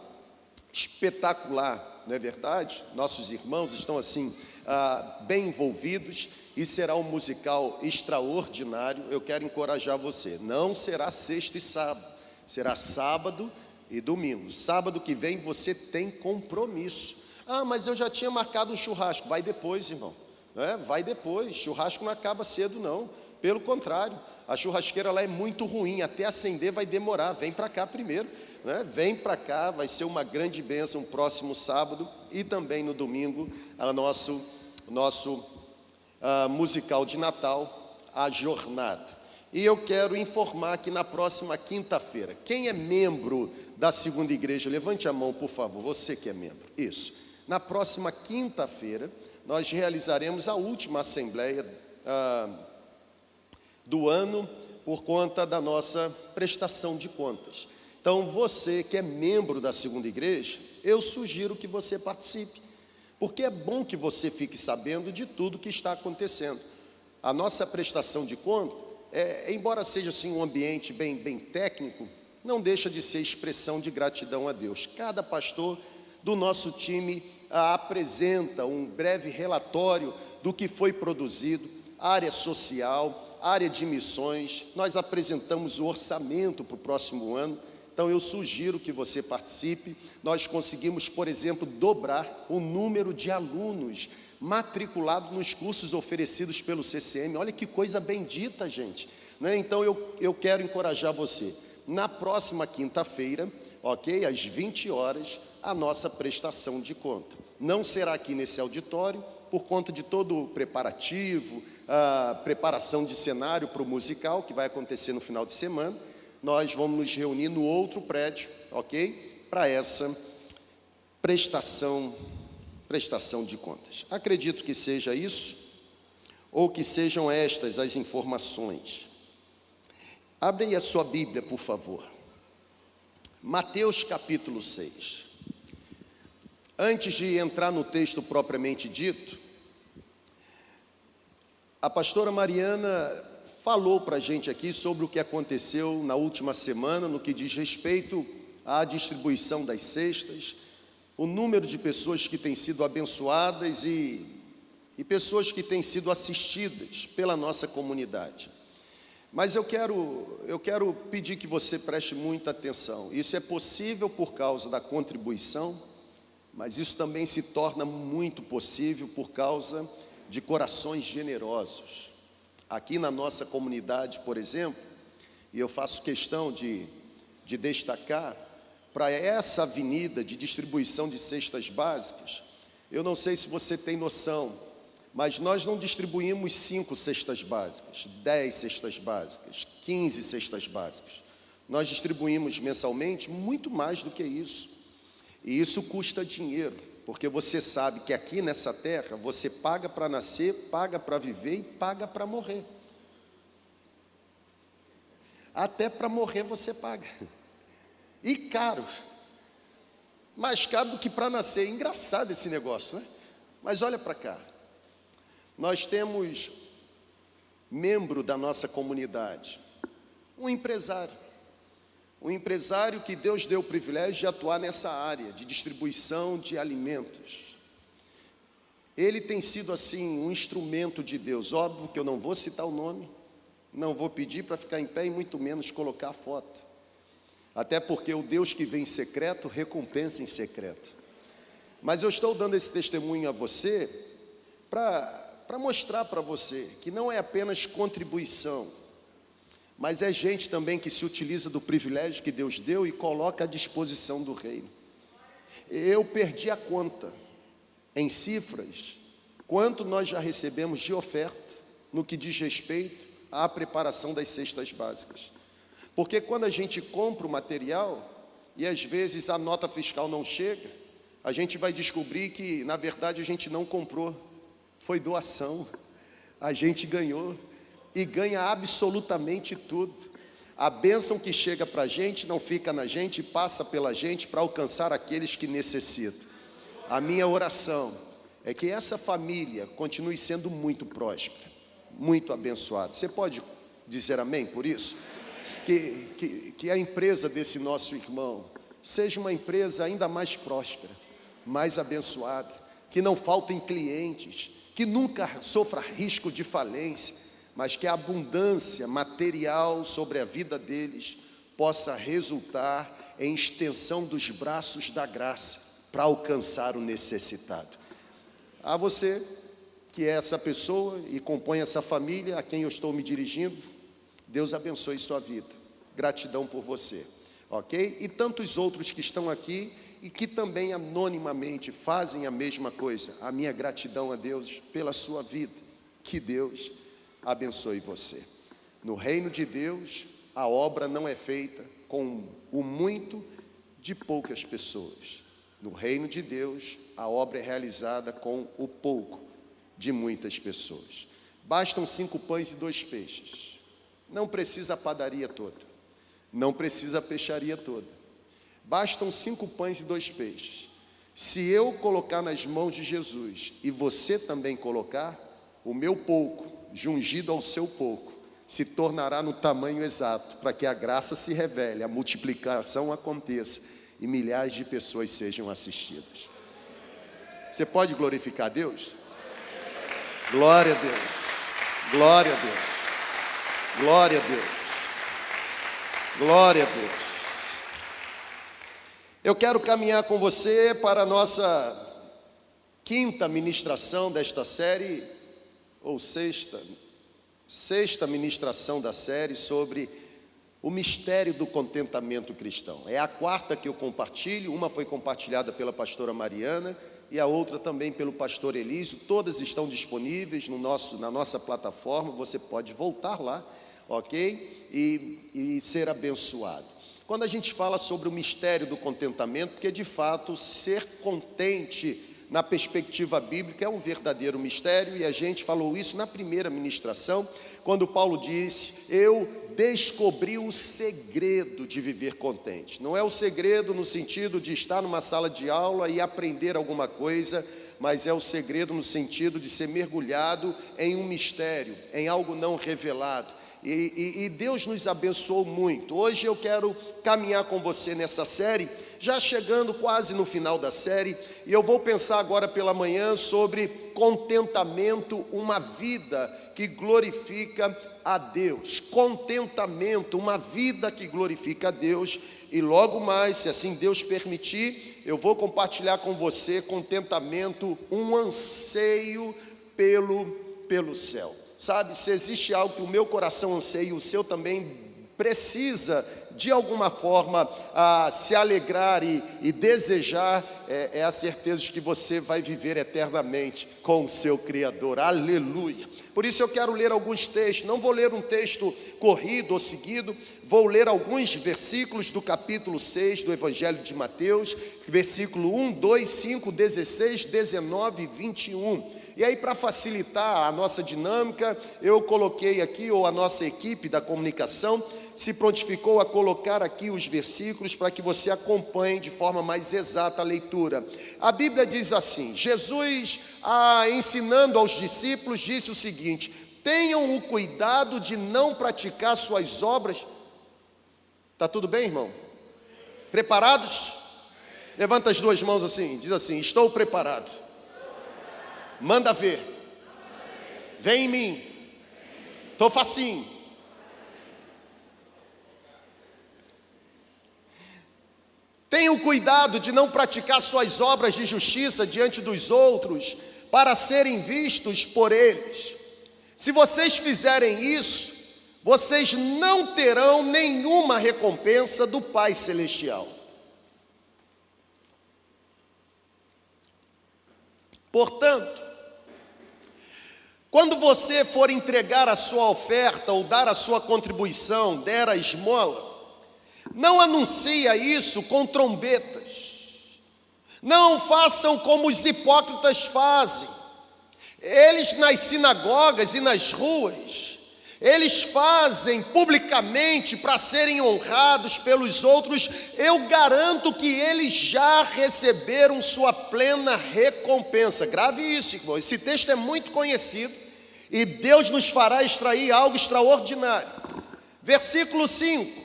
espetacular não é verdade? Nossos irmãos estão assim ah, bem envolvidos e será um musical extraordinário. Eu quero encorajar você. Não será sexta e sábado, será sábado e domingo. Sábado que vem você tem compromisso. Ah, mas eu já tinha marcado um churrasco. Vai depois, irmão. É, vai depois. Churrasco não acaba cedo, não. Pelo contrário, a churrasqueira lá é muito ruim. Até acender vai demorar. Vem para cá primeiro. Né? Vem para cá, vai ser uma grande bênção próximo sábado e também no domingo, a nosso, nosso uh, musical de Natal, A Jornada. E eu quero informar que na próxima quinta-feira, quem é membro da segunda igreja, levante a mão, por favor, você que é membro. Isso. Na próxima quinta-feira, nós realizaremos a última assembleia ah, do ano por conta da nossa prestação de contas. Então, você que é membro da segunda igreja, eu sugiro que você participe, porque é bom que você fique sabendo de tudo que está acontecendo. A nossa prestação de contas é, embora seja assim um ambiente bem, bem técnico, não deixa de ser expressão de gratidão a Deus. Cada pastor do nosso time ah, apresenta um breve relatório do que foi produzido, área social, área de missões. Nós apresentamos o orçamento para o próximo ano. Então eu sugiro que você participe. Nós conseguimos, por exemplo, dobrar o número de alunos matriculados nos cursos oferecidos pelo CCM. Olha que coisa bendita, gente. Né? Então eu, eu quero encorajar você. Na próxima quinta-feira, ok? Às 20 horas, a nossa prestação de conta. Não será aqui nesse auditório, por conta de todo o preparativo, a preparação de cenário para o musical que vai acontecer no final de semana nós vamos nos reunir no outro prédio, ok? Para essa prestação, prestação de contas. Acredito que seja isso, ou que sejam estas as informações. Abre aí a sua Bíblia, por favor. Mateus capítulo 6. Antes de entrar no texto propriamente dito, a pastora Mariana falou para a gente aqui sobre o que aconteceu na última semana no que diz respeito à distribuição das cestas, o número de pessoas que têm sido abençoadas e, e pessoas que têm sido assistidas pela nossa comunidade. Mas eu quero, eu quero pedir que você preste muita atenção. Isso é possível por causa da contribuição, mas isso também se torna muito possível por causa de corações generosos. Aqui na nossa comunidade, por exemplo, e eu faço questão de, de destacar, para essa avenida de distribuição de cestas básicas, eu não sei se você tem noção, mas nós não distribuímos cinco cestas básicas, dez cestas básicas, quinze cestas básicas. Nós distribuímos mensalmente muito mais do que isso. E isso custa dinheiro, porque você sabe que aqui nessa terra você paga para nascer, paga para viver e paga para morrer. Até para morrer você paga. E caro. Mais caro do que para nascer. Engraçado esse negócio, né? Mas olha para cá. Nós temos membro da nossa comunidade, um empresário um empresário que Deus deu o privilégio de atuar nessa área de distribuição de alimentos. Ele tem sido assim um instrumento de Deus. Óbvio que eu não vou citar o nome, não vou pedir para ficar em pé e muito menos colocar a foto. Até porque o Deus que vem em secreto recompensa em secreto. Mas eu estou dando esse testemunho a você para mostrar para você que não é apenas contribuição, mas é gente também que se utiliza do privilégio que Deus deu e coloca à disposição do reino. Eu perdi a conta em cifras, quanto nós já recebemos de oferta no que diz respeito à preparação das cestas básicas. Porque quando a gente compra o material e às vezes a nota fiscal não chega, a gente vai descobrir que na verdade a gente não comprou, foi doação, a gente ganhou e ganha absolutamente tudo. A bênção que chega para a gente não fica na gente, passa pela gente para alcançar aqueles que necessitam. A minha oração é que essa família continue sendo muito próspera, muito abençoada. Você pode dizer amém por isso? Que, que, que a empresa desse nosso irmão seja uma empresa ainda mais próspera, mais abençoada, que não faltem clientes, que nunca sofra risco de falência, mas que a abundância material sobre a vida deles possa resultar em extensão dos braços da graça para alcançar o necessitado. A você, que é essa pessoa e compõe essa família a quem eu estou me dirigindo, Deus abençoe sua vida. Gratidão por você, ok? E tantos outros que estão aqui e que também anonimamente fazem a mesma coisa. A minha gratidão a Deus pela sua vida. Que Deus abençoe você. No reino de Deus, a obra não é feita com o muito de poucas pessoas. No reino de Deus, a obra é realizada com o pouco de muitas pessoas. Bastam cinco pães e dois peixes. Não precisa a padaria toda. Não precisa a peixaria toda. Bastam cinco pães e dois peixes. Se eu colocar nas mãos de Jesus e você também colocar, o meu pouco, jungido ao seu pouco, se tornará no tamanho exato, para que a graça se revele, a multiplicação aconteça e milhares de pessoas sejam assistidas. Você pode glorificar Deus? Glória a Deus. Glória a Deus. Glória a Deus. Glória a Deus. Eu quero caminhar com você para a nossa quinta ministração desta série, ou sexta, sexta ministração da série sobre o mistério do contentamento cristão. É a quarta que eu compartilho, uma foi compartilhada pela pastora Mariana e a outra também pelo pastor Elísio. Todas estão disponíveis no nosso, na nossa plataforma, você pode voltar lá, ok? E, e ser abençoado. Quando a gente fala sobre o mistério do contentamento, porque de fato ser contente na perspectiva bíblica é um verdadeiro mistério, e a gente falou isso na primeira ministração, quando Paulo disse: Eu descobri o segredo de viver contente. Não é o segredo no sentido de estar numa sala de aula e aprender alguma coisa, mas é o segredo no sentido de ser mergulhado em um mistério, em algo não revelado. E, e, e, Deus nos abençoou muito. Hoje eu quero caminhar com você nessa série, já chegando quase no final da série, e eu vou pensar agora pela manhã sobre contentamento, uma vida que glorifica a Deus. Contentamento, uma vida que glorifica a Deus. E logo mais, se assim Deus permitir, eu vou compartilhar com você contentamento, um anseio pelo, pelo céu. Sabe, se existe algo que o meu coração anseia e o seu também precisa de alguma forma a se alegrar e, e desejar, é, é, a certeza de que você vai viver eternamente com o seu Criador. Aleluia. Por isso eu quero ler alguns textos, não vou ler um texto corrido ou seguido, vou ler alguns versículos do capítulo 6 do Evangelho de Mateus, versículo 1, 2, 5, 16, 19 e 21. E aí, para facilitar a nossa dinâmica, eu coloquei aqui, ou a nossa equipe da comunicação, se prontificou a colocar aqui os versículos para que você acompanhe de forma mais exata a leitura. A Bíblia diz assim: Jesus, ah, ensinando aos discípulos, disse o seguinte: tenham o cuidado de não praticar suas obras. Tá tudo bem, irmão? Preparados? Levanta as duas mãos assim, diz assim: Estou preparado Manda ver. Vem em mim. Estou facinho. Tenham cuidado de não praticar suas obras de justiça diante dos outros, para serem vistos por eles. Se vocês fizerem isso, vocês não terão nenhuma recompensa do Pai Celestial. Portanto, quando você for entregar a sua oferta ou dar a sua contribuição, der a esmola, não anuncia isso com trombetas. Não façam como os hipócritas fazem. Eles nas sinagogas e nas ruas eles fazem publicamente para serem honrados pelos outros, eu garanto que eles já receberam sua plena recompensa. Grave isso, irmão. Esse texto é muito conhecido e Deus nos fará extrair algo extraordinário. Versículo 5: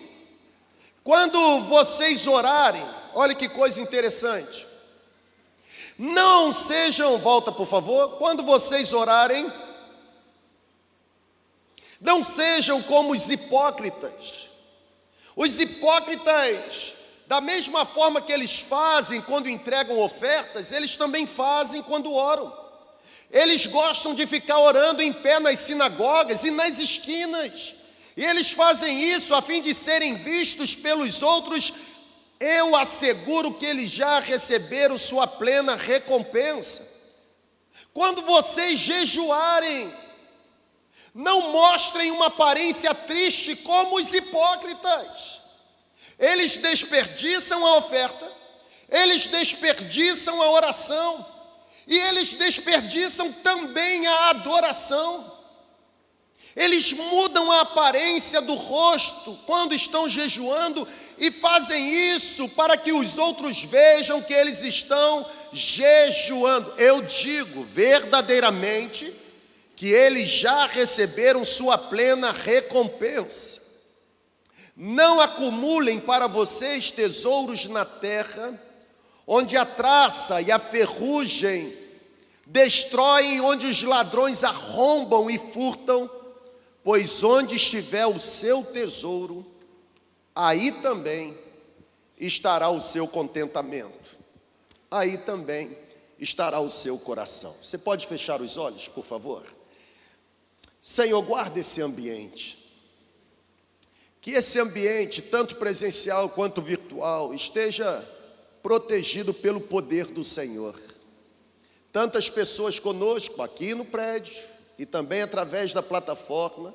Quando vocês orarem, olha que coisa interessante. Não sejam, volta por favor, quando vocês orarem, não sejam como os hipócritas. Os hipócritas, da mesma forma que eles fazem quando entregam ofertas, eles também fazem quando oram. Eles gostam de ficar orando em pé nas sinagogas e nas esquinas. E eles fazem isso a fim de serem vistos pelos outros. Eu asseguro que eles já receberam sua plena recompensa. Quando vocês jejuarem, não mostrem uma aparência triste como os hipócritas. Eles desperdiçam a oferta, eles desperdiçam a oração, e eles desperdiçam também a adoração. Eles mudam a aparência do rosto quando estão jejuando e fazem isso para que os outros vejam que eles estão jejuando. Eu digo verdadeiramente que eles já receberam sua plena recompensa. Não acumulem para vocês tesouros na terra, onde a traça e a ferrugem destroem, onde os ladrões arrombam e furtam, pois onde estiver o seu tesouro, aí também estará o seu contentamento, aí também estará o seu coração. Você pode fechar os olhos, por favor? Senhor, guarda esse ambiente. Que esse ambiente, tanto presencial quanto virtual, esteja protegido pelo poder do Senhor. Tantas pessoas conosco aqui no prédio e também através da plataforma,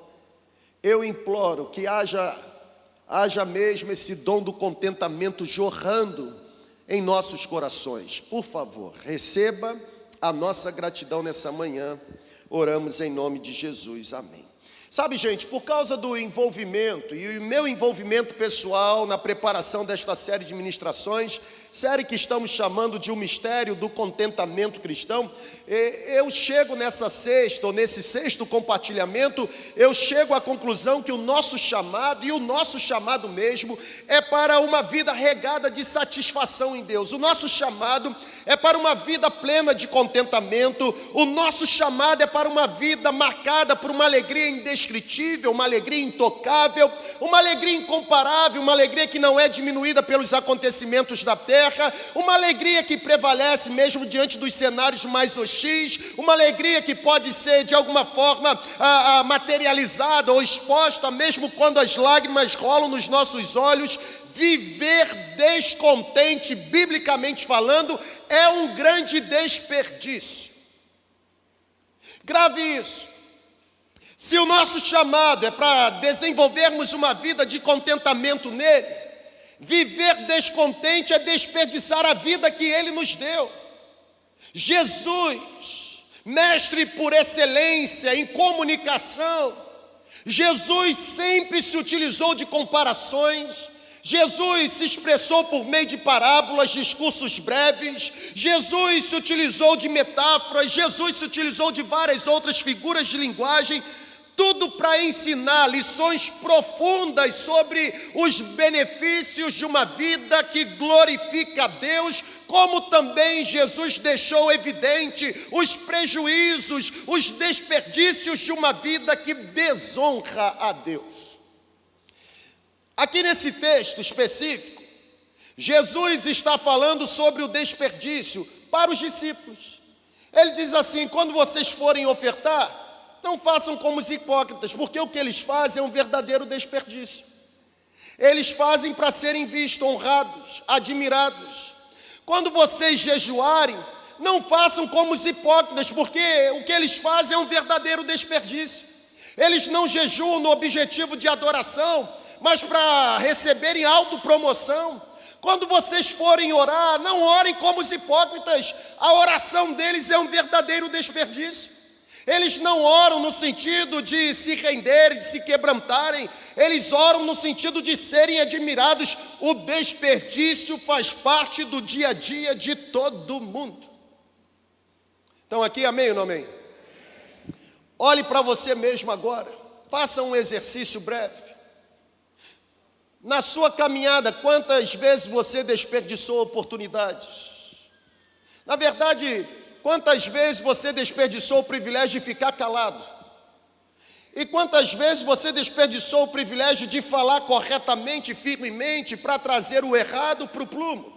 eu imploro que haja haja mesmo esse dom do contentamento jorrando em nossos corações. Por favor, receba a nossa gratidão nessa manhã. Oramos em nome de Jesus. Amém. Sabe, gente, por causa do envolvimento e o meu envolvimento pessoal na preparação desta série de ministrações, série que estamos chamando de o mistério do contentamento cristão, eu chego nessa sexta, ou nesse sexto compartilhamento, eu chego à conclusão que o nosso chamado, e o nosso chamado mesmo, é para uma vida regada de satisfação em Deus. O nosso chamado é para uma vida plena de contentamento, o nosso chamado é para uma vida marcada por uma alegria indescritível, uma alegria intocável, uma alegria incomparável, uma alegria que não é diminuída pelos acontecimentos da terra terra, uma alegria que prevalece mesmo diante dos cenários mais hostis, uma alegria que pode ser de alguma forma ah, ah, materializada ou exposta, mesmo quando as lágrimas rolam nos nossos olhos. Viver descontente, biblicamente falando, é um grande desperdício. Grave isso. Se o nosso chamado é para desenvolvermos uma vida de contentamento nele, Viver descontente é desperdiçar a vida que Ele nos deu. Jesus, mestre por excelência em comunicação, Jesus sempre se utilizou de comparações, Jesus se expressou por meio de parábolas, discursos breves, Jesus se utilizou de metáforas, Jesus se utilizou de várias outras figuras de linguagem tudo para ensinar lições profundas sobre os benefícios de uma vida que glorifica a Deus, como também Jesus deixou evidente os prejuízos, os desperdícios de uma vida que desonra a Deus. Aqui nesse texto específico, Jesus está falando sobre o desperdício para os discípulos. Ele diz assim: quando vocês forem ofertar, não façam como os hipócritas, porque o que eles fazem é um verdadeiro desperdício. Eles fazem para serem vistos, honrados, admirados. Quando vocês jejuarem, não façam como os hipócritas, porque o que eles fazem é um verdadeiro desperdício. Eles não jejuam no objetivo de adoração, mas para receberem autopromoção. Quando vocês forem orar, não orem como os hipócritas, a oração deles é um verdadeiro desperdício. Eles não oram no sentido de se renderem, de se quebrantarem, eles oram no sentido de serem admirados. O desperdício faz parte do dia a dia de todo mundo. Então, aqui, amém ou não amém? Olhe para você mesmo agora, faça um exercício breve. Na sua caminhada, quantas vezes você desperdiçou oportunidades? Na verdade, quantas vezes você desperdiçou o privilégio de ficar calado? E quantas vezes você desperdiçou o privilégio de falar corretamente, firmemente, para trazer o errado para o plumo?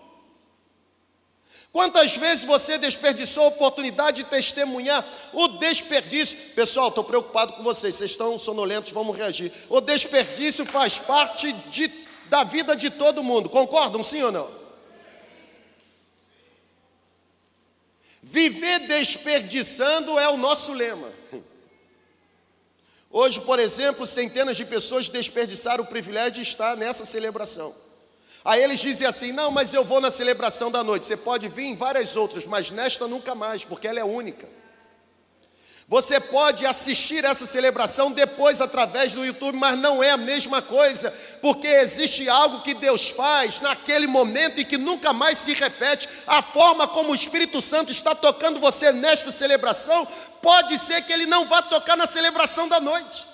Quantas vezes você desperdiçou a oportunidade de testemunhar o desperdício? Pessoal, estou preocupado com vocês, vocês estão sonolentos, vamos reagir. O desperdício faz parte de, da vida de todo mundo, concordam sim ou não? Viver desperdiçando é o nosso lema. Hoje, por exemplo, centenas de pessoas desperdiçaram o privilégio de estar nessa celebração. Aí eles dizem assim: não, mas eu vou na celebração da noite. Você pode vir em várias outras, mas nesta nunca mais, porque ela é única. Você pode assistir essa celebração depois através do YouTube, mas não é a mesma coisa, porque existe algo que Deus faz naquele momento e que nunca mais se repete. A forma como o Espírito Santo está tocando você nesta celebração, pode ser que ele não vá tocar na celebração da noite.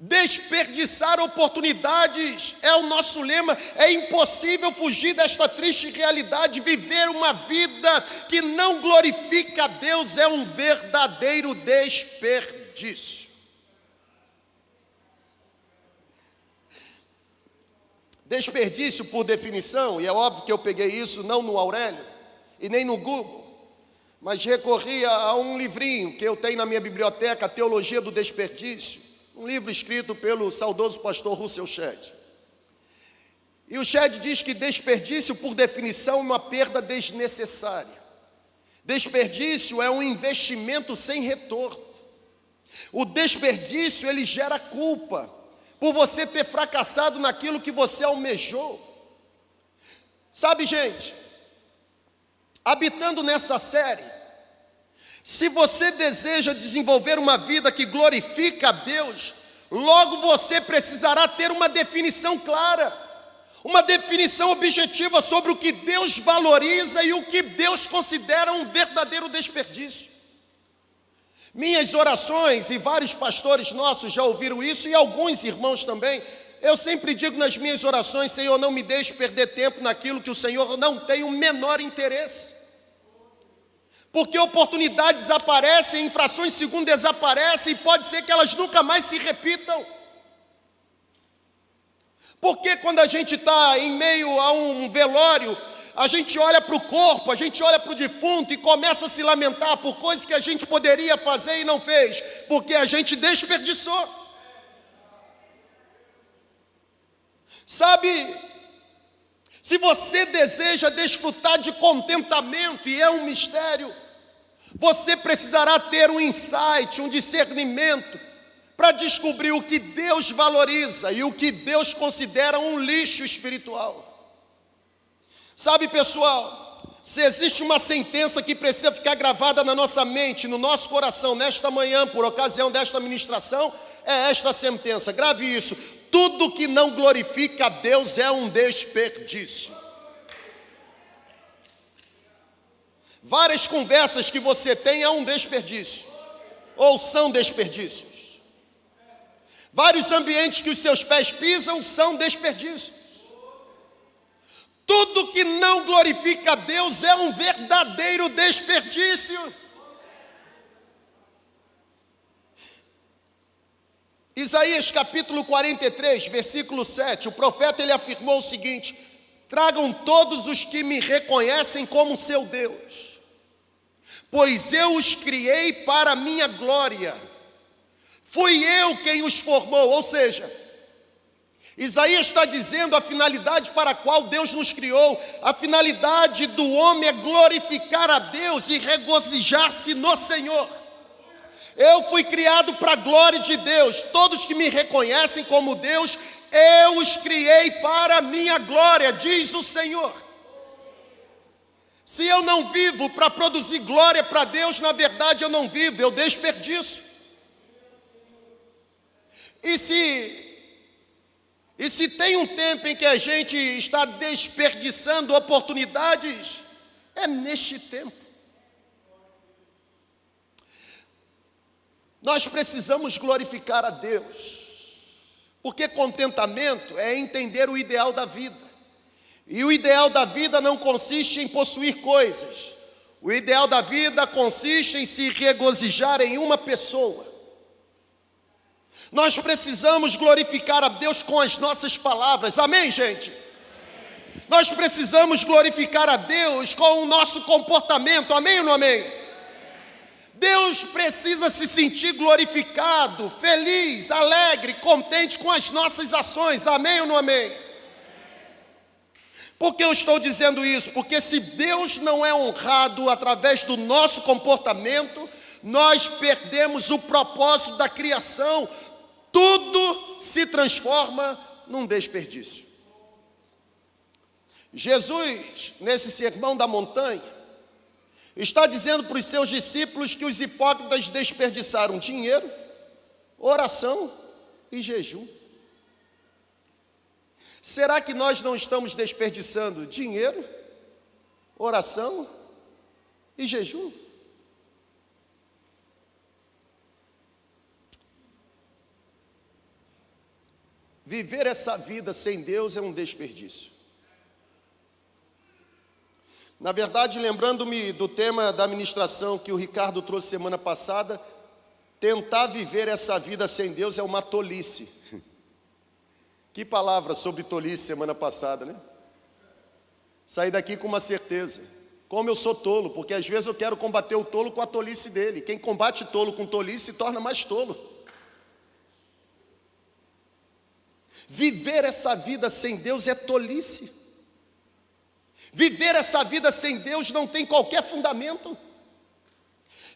Desperdiçar oportunidades é o nosso lema. É impossível fugir desta triste realidade. Viver uma vida que não glorifica a Deus é um verdadeiro desperdício. Desperdício, por definição, e é óbvio que eu peguei isso não no Aurélio e nem no Google, mas recorri a um livrinho que eu tenho na minha biblioteca, Teologia do Desperdício um livro escrito pelo saudoso pastor Russell Shedd. E o Shedd diz que desperdício, por definição, é uma perda desnecessária. Desperdício é um investimento sem retorno. O desperdício ele gera culpa por você ter fracassado naquilo que você almejou. Sabe, gente, habitando nessa série, se você deseja desenvolver uma vida que glorifica a Deus, logo você precisará ter uma definição clara, uma definição objetiva sobre o que Deus valoriza e o que Deus considera um verdadeiro desperdício. Minhas orações, e vários pastores nossos já ouviram isso, e alguns irmãos também, eu sempre digo nas minhas orações: Senhor, não me deixe perder tempo naquilo que o Senhor não tem o menor interesse. Porque oportunidades aparecem, infrações segundo desaparecem, e pode ser que elas nunca mais se repitam. Porque quando a gente está em meio a um velório, a gente olha para o corpo, a gente olha para o defunto e começa a se lamentar por coisas que a gente poderia fazer e não fez, porque a gente desperdiçou. Sabe, se você deseja desfrutar de contentamento, e é um mistério, você precisará ter um insight, um discernimento, para descobrir o que Deus valoriza e o que Deus considera um lixo espiritual. Sabe, pessoal, se existe uma sentença que precisa ficar gravada na nossa mente, no nosso coração, nesta manhã, por ocasião desta ministração, é esta sentença. Grave isso: tudo que não glorifica a Deus é um desperdício. Várias conversas que você tem é um desperdício, ou são desperdícios. Vários ambientes que os seus pés pisam são desperdícios. Tudo que não glorifica a Deus é um verdadeiro desperdício. Isaías capítulo 43, versículo 7, o profeta ele afirmou o seguinte: Tragam todos os que me reconhecem como seu Deus, pois eu os criei para minha glória. Fui eu quem os formou, ou seja, Isaías está dizendo a finalidade para a qual Deus nos criou, a finalidade do homem é glorificar a Deus e regozijar-se no Senhor. Eu fui criado para a glória de Deus. Todos que me reconhecem como Deus, eu os criei para a minha glória, diz o Senhor. Se eu não vivo para produzir glória para Deus, na verdade eu não vivo, eu desperdiço. E se e se tem um tempo em que a gente está desperdiçando oportunidades, é neste tempo. Nós precisamos glorificar a Deus, porque contentamento é entender o ideal da vida. E o ideal da vida não consiste em possuir coisas. O ideal da vida consiste em se regozijar em uma pessoa. Nós precisamos glorificar a Deus com as nossas palavras. Amém, gente? Nós precisamos glorificar a Deus com o nosso comportamento. Amém ou não amém? Deus precisa se sentir glorificado, feliz, alegre, contente com as nossas ações. Amém ou não amém? Por que eu estou dizendo isso? Porque se Deus não é honrado através do nosso comportamento, nós perdemos o propósito da criação, tudo se transforma num desperdício. Jesus, nesse sermão da montanha, está dizendo para os seus discípulos que os hipócritas desperdiçaram dinheiro, oração e jejum. Será que nós não estamos desperdiçando dinheiro, oração e jejum? Viver essa vida sem Deus é um desperdício. Na verdade, lembrando-me do tema da administração que o Ricardo trouxe semana passada, tentar viver essa vida sem Deus é uma tolice. Que palavra sobre tolice semana passada, né? Saí daqui com uma certeza. Como eu sou tolo, porque às vezes eu quero combater o tolo com a tolice dele. Quem combate tolo com tolice se torna mais tolo. Viver essa vida sem Deus é tolice. Viver essa vida sem Deus não tem qualquer fundamento.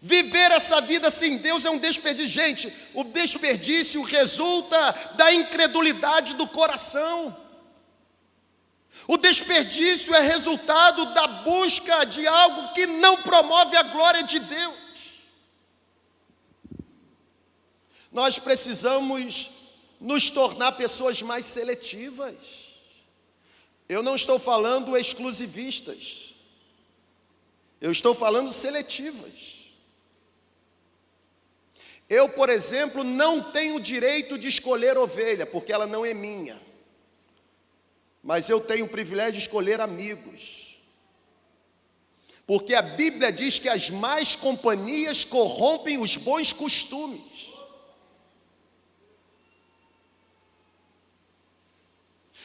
Viver essa vida sem Deus é um desperdício. Gente, o desperdício resulta da incredulidade do coração. O desperdício é resultado da busca de algo que não promove a glória de Deus. Nós precisamos nos tornar pessoas mais seletivas. Eu não estou falando exclusivistas, eu estou falando seletivas. Eu, por exemplo, não tenho o direito de escolher ovelha, porque ela não é minha, mas eu tenho o privilégio de escolher amigos. Porque a Bíblia diz que as más companhias corrompem os bons costumes.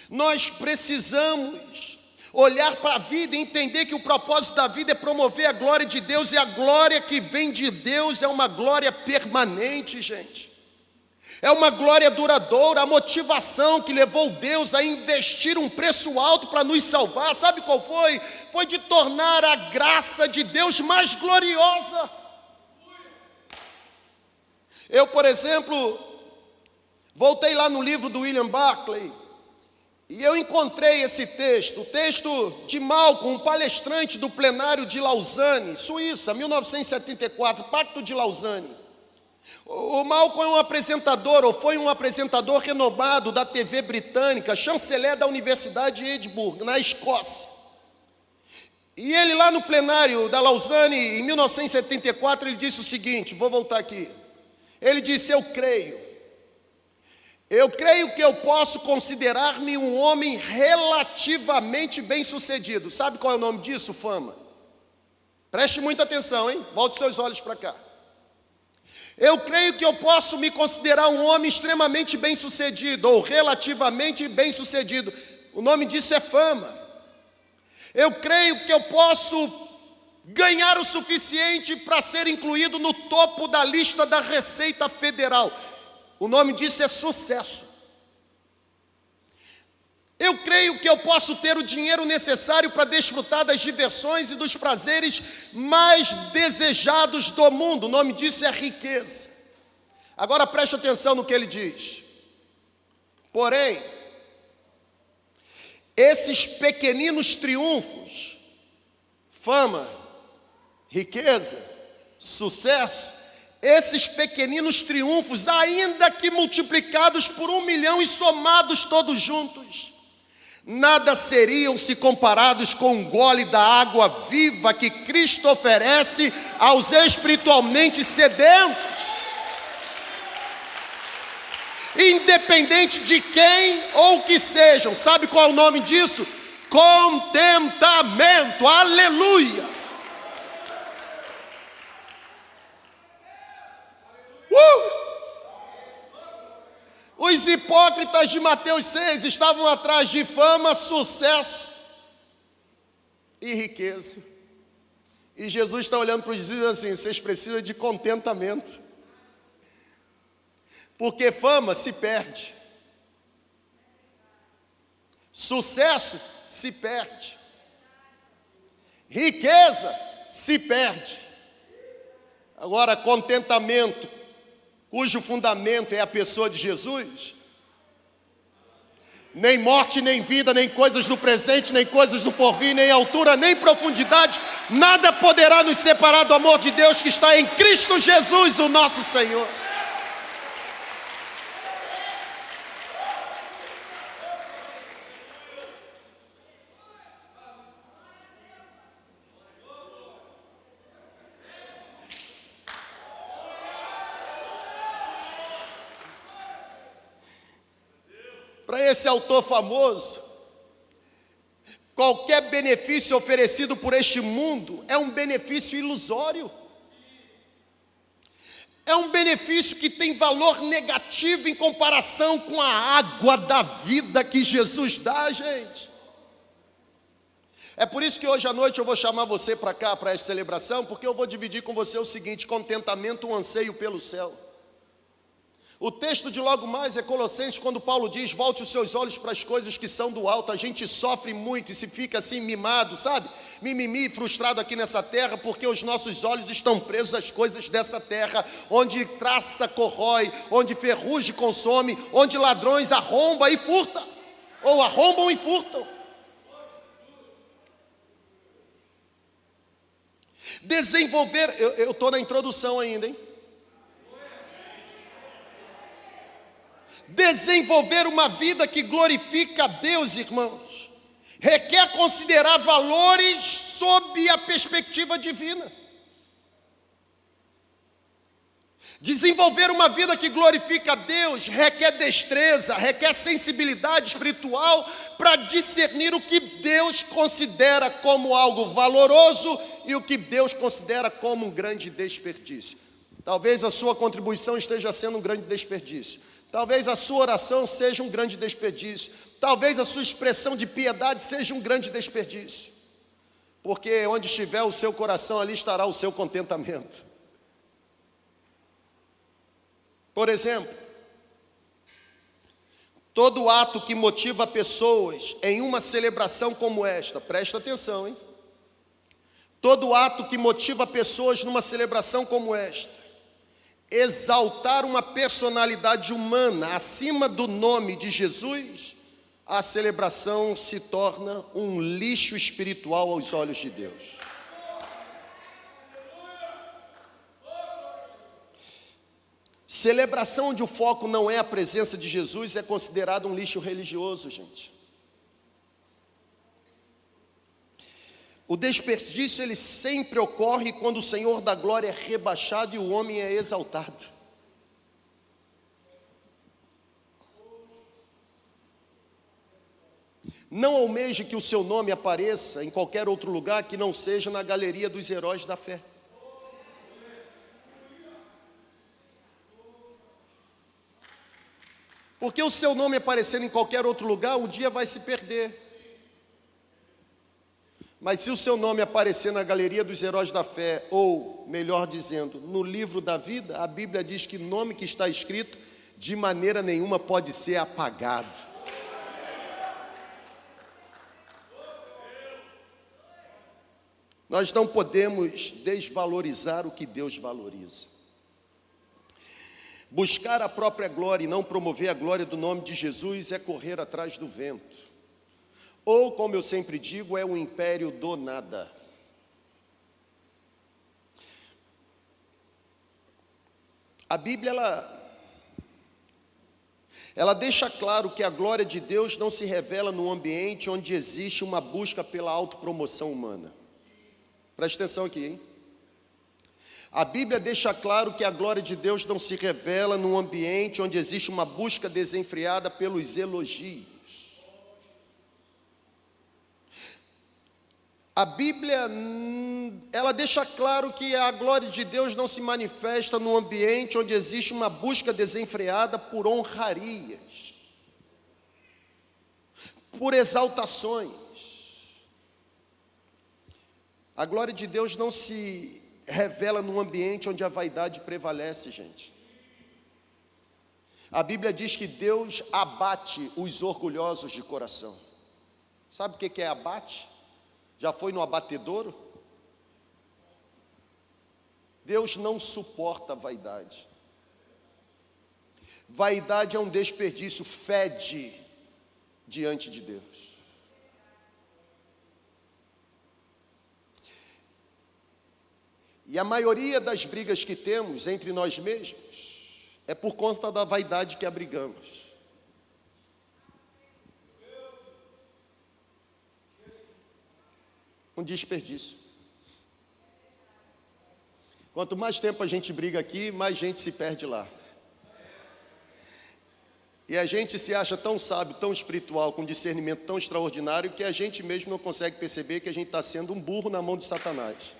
Nós precisamos olhar para a vida e entender que o propósito da vida é promover a glória de Deus, e a glória que vem de Deus é uma glória permanente, gente. É uma glória duradoura, a motivação que levou Deus a investir um preço alto para nos salvar, sabe qual foi? Foi de tornar a graça de Deus mais gloriosa. Eu, por exemplo, voltei lá no livro do William Barclay, e eu encontrei esse texto, o texto de Malcolm, um palestrante do plenário de Lausanne, Suíça, 1974, Pacto de Lausanne. O Malcolm é um apresentador, ou foi um apresentador renomado da TV britânica, chanceler da Universidade de Edimburgo, na Escócia. E ele lá no plenário da Lausanne, em 1974, ele disse o seguinte, vou voltar aqui. Ele disse: "Eu creio eu creio que eu posso considerar-me um homem relativamente bem-sucedido. Sabe qual é o nome disso? Fama. Preste muita atenção, hein? Volte seus olhos para cá. Eu creio que eu posso me considerar um homem extremamente bem-sucedido ou relativamente bem-sucedido. O nome disso é fama. Eu creio que eu posso ganhar o suficiente para ser incluído no topo da lista da Receita Federal. O nome disso é sucesso. Eu creio que eu posso ter o dinheiro necessário para desfrutar das diversões e dos prazeres mais desejados do mundo. O nome disso é riqueza. Agora preste atenção no que ele diz. Porém, esses pequeninos triunfos, fama, riqueza, sucesso, esses pequeninos triunfos, ainda que multiplicados por um milhão e somados todos juntos, nada seriam se comparados com o gole da água viva que Cristo oferece aos espiritualmente sedentos. Independente de quem ou que sejam, sabe qual é o nome disso? contentamento. Aleluia. Uh! Os hipócritas de Mateus 6 estavam atrás de fama, sucesso e riqueza. E Jesus está olhando para os discípulos assim: vocês precisam de contentamento. Porque fama se perde, sucesso se perde, riqueza se perde. Agora, contentamento, cujo fundamento é a pessoa de Jesus, nem morte, nem vida, nem coisas do presente, nem coisas do porvir, nem altura, nem profundidade, nada poderá nos separar do amor de Deus que está em Cristo Jesus, o nosso Senhor. Para esse autor famoso, qualquer benefício oferecido por este mundo é um benefício ilusório. É um benefício que tem valor negativo em comparação com a água da vida que Jesus dá, gente. É por isso que hoje à noite eu vou chamar você para cá, para essa celebração, porque eu vou dividir com você o seguinte: contentamento, um anseio pelo céu. O texto de logo mais é Colossenses, quando Paulo diz: volte os seus olhos para as coisas que são do alto. A gente sofre muito e se fica assim mimado, sabe? Mimimi, frustrado aqui nessa terra, porque os nossos olhos estão presos às coisas dessa terra, onde traça corrói, onde ferrugem consome, onde ladrões arrombam e furtam, ou arrombam e furtam. Desenvolver, eu estou na introdução ainda, hein? Desenvolver uma vida que glorifica a Deus, irmãos, requer considerar valores sob a perspectiva divina. Desenvolver uma vida que glorifica a Deus requer destreza, requer sensibilidade espiritual para discernir o que Deus considera como algo valoroso e o que Deus considera como um grande desperdício. Talvez a sua contribuição esteja sendo um grande desperdício. Talvez a sua oração seja um grande desperdício. Talvez a sua expressão de piedade seja um grande desperdício. Porque onde estiver o seu coração, ali estará o seu contentamento. Por exemplo, todo ato que motiva pessoas em uma celebração como esta, presta atenção, hein? Todo ato que motiva pessoas numa celebração como esta, exaltar uma personalidade humana acima do nome de Jesus, a celebração se torna um lixo espiritual aos olhos de Deus. Celebração onde o foco não é a presença de Jesus é considerado um lixo religioso, gente. O desperdício ele sempre ocorre quando o Senhor da glória é rebaixado e o homem é exaltado. Não almeje que o seu nome apareça em qualquer outro lugar que não seja na galeria dos heróis da fé. Porque o seu nome aparecer em qualquer outro lugar, um dia vai se perder. Mas se o seu nome aparecer na galeria dos heróis da fé, ou, melhor dizendo, no livro da vida, a Bíblia diz que nome que está escrito de maneira nenhuma pode ser apagado. Nós não podemos desvalorizar o que Deus valoriza. Buscar a própria glória e não promover a glória do nome de Jesus é correr atrás do vento ou, como eu sempre digo, é o império do nada. A Bíblia ela, ela deixa claro que a glória de Deus não se revela no ambiente onde existe uma busca pela autopromoção humana. Preste atenção aqui, hein? A Bíblia deixa claro que a glória de Deus não se revela num ambiente onde existe uma busca desenfreada pelos elogios. A Bíblia, hum, ela deixa claro que a glória de Deus não se manifesta num ambiente onde existe uma busca desenfreada por honrarias, por exaltações. A glória de Deus não se revela num ambiente onde a vaidade prevalece, gente. A Bíblia diz que Deus abate os orgulhosos de coração. Sabe o que é abate? Já foi no abatedouro? Deus não suporta a vaidade. Vaidade é um desperdício, fede diante de Deus. E a maioria das brigas que temos entre nós mesmos é por conta da vaidade que abrigamos. Um desperdício. Quanto mais tempo a gente briga aqui, mais gente se perde lá. E a gente se acha tão sábio, tão espiritual, com discernimento tão extraordinário, que a gente mesmo não consegue perceber que a gente está sendo um burro na mão de Satanás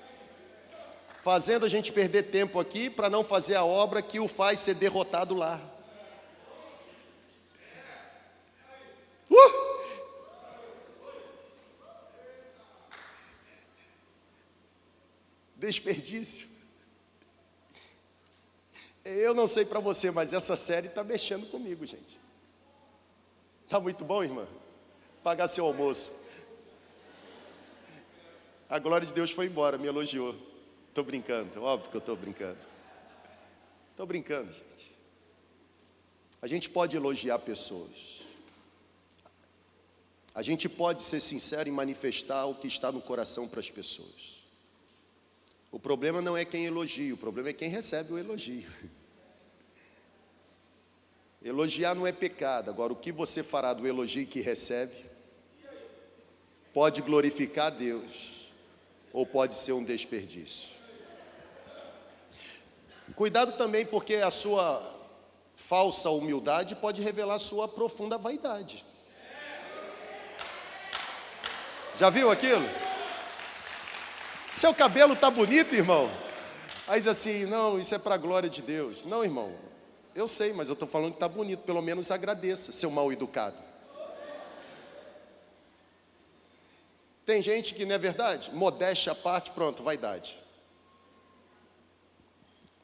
fazendo a gente perder tempo aqui para não fazer a obra que o faz ser derrotado lá. Uh! Desperdício. Eu não sei para você, mas essa série está mexendo comigo, gente. Tá muito bom, irmã? Pagar seu almoço. A glória de Deus foi embora, me elogiou. Estou brincando, óbvio que eu estou brincando. Estou brincando, gente. A gente pode elogiar pessoas. A gente pode ser sincero e manifestar o que está no coração para as pessoas. O problema não é quem elogia, o problema é quem recebe o elogio. Elogiar não é pecado, agora o que você fará do elogio que recebe pode glorificar a Deus ou pode ser um desperdício. Cuidado também, porque a sua falsa humildade pode revelar sua profunda vaidade. Já viu aquilo? Seu cabelo tá bonito, irmão. Aí diz assim: não, isso é para a glória de Deus. Não, irmão, eu sei, mas eu estou falando que está bonito. Pelo menos agradeça, seu mal educado. Tem gente que não é verdade? Modéstia à parte, pronto, vaidade.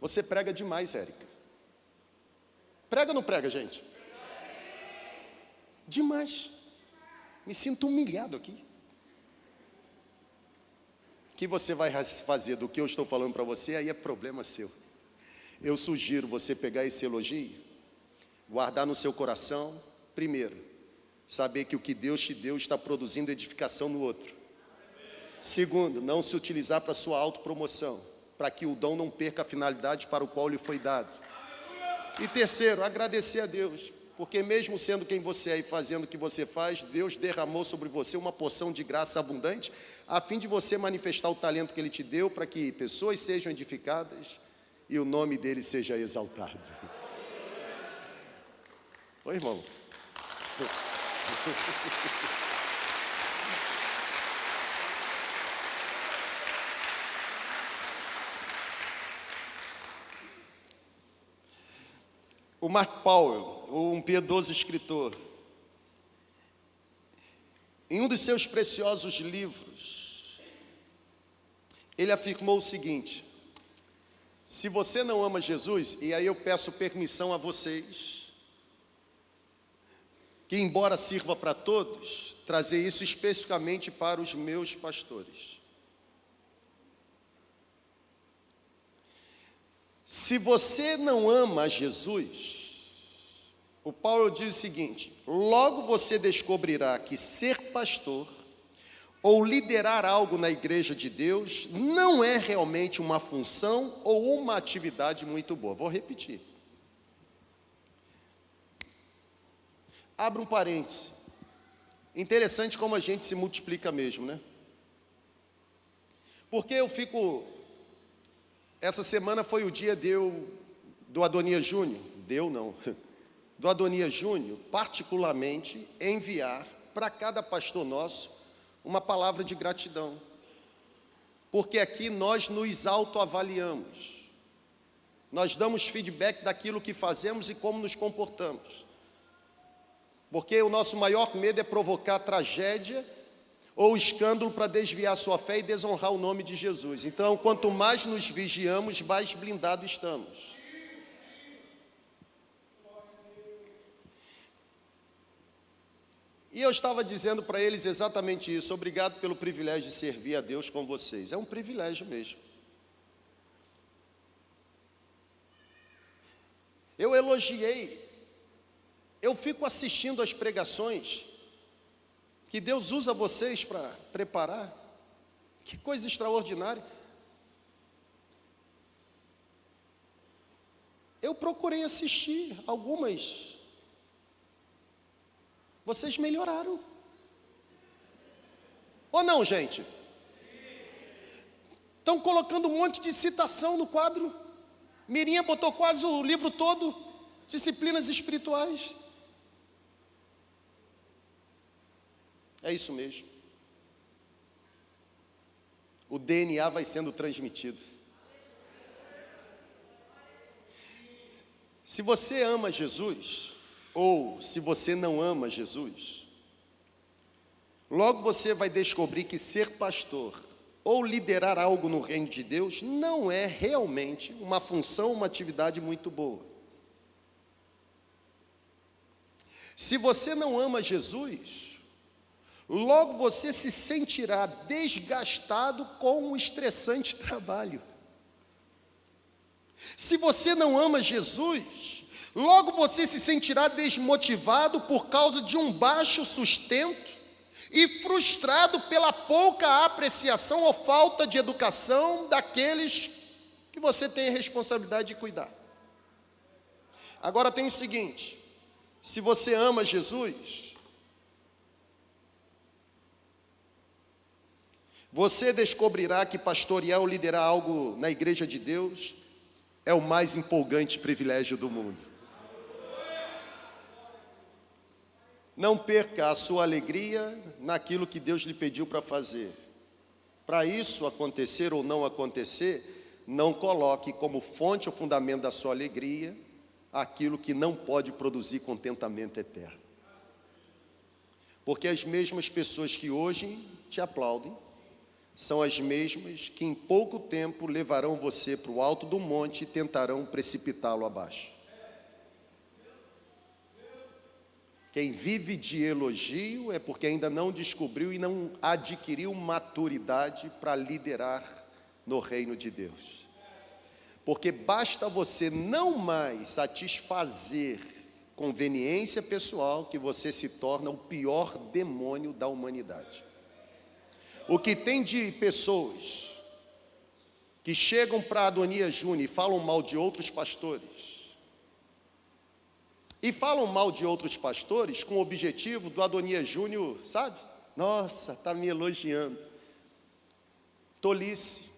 Você prega demais, Érica. Prega ou não prega, gente? Demais. Me sinto humilhado aqui. O que você vai fazer do que eu estou falando para você, aí é problema seu. Eu sugiro você pegar esse elogio, guardar no seu coração, primeiro, saber que o que Deus te deu está produzindo edificação no outro. Segundo, não se utilizar para sua autopromoção para que o dom não perca a finalidade para o qual lhe foi dado. E terceiro, agradecer a Deus, porque mesmo sendo quem você é e fazendo o que você faz, Deus derramou sobre você uma porção de graça abundante, a fim de você manifestar o talento que Ele te deu para que pessoas sejam edificadas e o nome dele seja exaltado. Oi, irmão. O Mark Powell, um piedoso escritor, em um dos seus preciosos livros, ele afirmou o seguinte: se você não ama Jesus, e aí eu peço permissão a vocês, que embora sirva para todos, trazer isso especificamente para os meus pastores. Se você não ama Jesus, o Paulo diz o seguinte: logo você descobrirá que ser pastor ou liderar algo na igreja de Deus não é realmente uma função ou uma atividade muito boa. Vou repetir. Abra um parêntese. Interessante como a gente se multiplica mesmo, né? Porque eu fico essa semana foi o dia deu, do Adonias Júnior, deu não, do Adonias Júnior, particularmente enviar para cada pastor nosso uma palavra de gratidão. porque aqui nós nos autoavaliamos. Nós damos feedback daquilo que fazemos e como nos comportamos. Porque o nosso maior medo é provocar tragédia ou escândalo para desviar sua fé e desonrar o nome de Jesus. Então, quanto mais nos vigiamos, mais blindados estamos. E eu estava dizendo para eles exatamente isso. Obrigado pelo privilégio de servir a Deus com vocês. É um privilégio mesmo. Eu elogiei. Eu fico assistindo as pregações que Deus usa vocês para preparar. Que coisa extraordinária. Eu procurei assistir algumas. Vocês melhoraram. Ou não, gente? Estão colocando um monte de citação no quadro. Mirinha botou quase o livro todo, disciplinas espirituais. É isso mesmo. O DNA vai sendo transmitido. Se você ama Jesus, ou se você não ama Jesus, logo você vai descobrir que ser pastor ou liderar algo no reino de Deus não é realmente uma função, uma atividade muito boa. Se você não ama Jesus, logo você se sentirá desgastado com o estressante trabalho. Se você não ama Jesus, logo você se sentirá desmotivado por causa de um baixo sustento e frustrado pela pouca apreciação ou falta de educação daqueles que você tem a responsabilidade de cuidar. Agora tem o seguinte: se você ama Jesus, Você descobrirá que pastorear ou liderar algo na igreja de Deus é o mais empolgante privilégio do mundo. Não perca a sua alegria naquilo que Deus lhe pediu para fazer. Para isso acontecer ou não acontecer, não coloque como fonte ou fundamento da sua alegria aquilo que não pode produzir contentamento eterno. Porque as mesmas pessoas que hoje te aplaudem, são as mesmas que em pouco tempo levarão você para o alto do monte e tentarão precipitá-lo abaixo. Quem vive de elogio é porque ainda não descobriu e não adquiriu maturidade para liderar no reino de Deus. Porque basta você não mais satisfazer conveniência pessoal que você se torna o pior demônio da humanidade. O que tem de pessoas que chegam para Adonias Júnior e falam mal de outros pastores, e falam mal de outros pastores com o objetivo do Adonias Júnior, sabe? Nossa, está me elogiando. Tolice.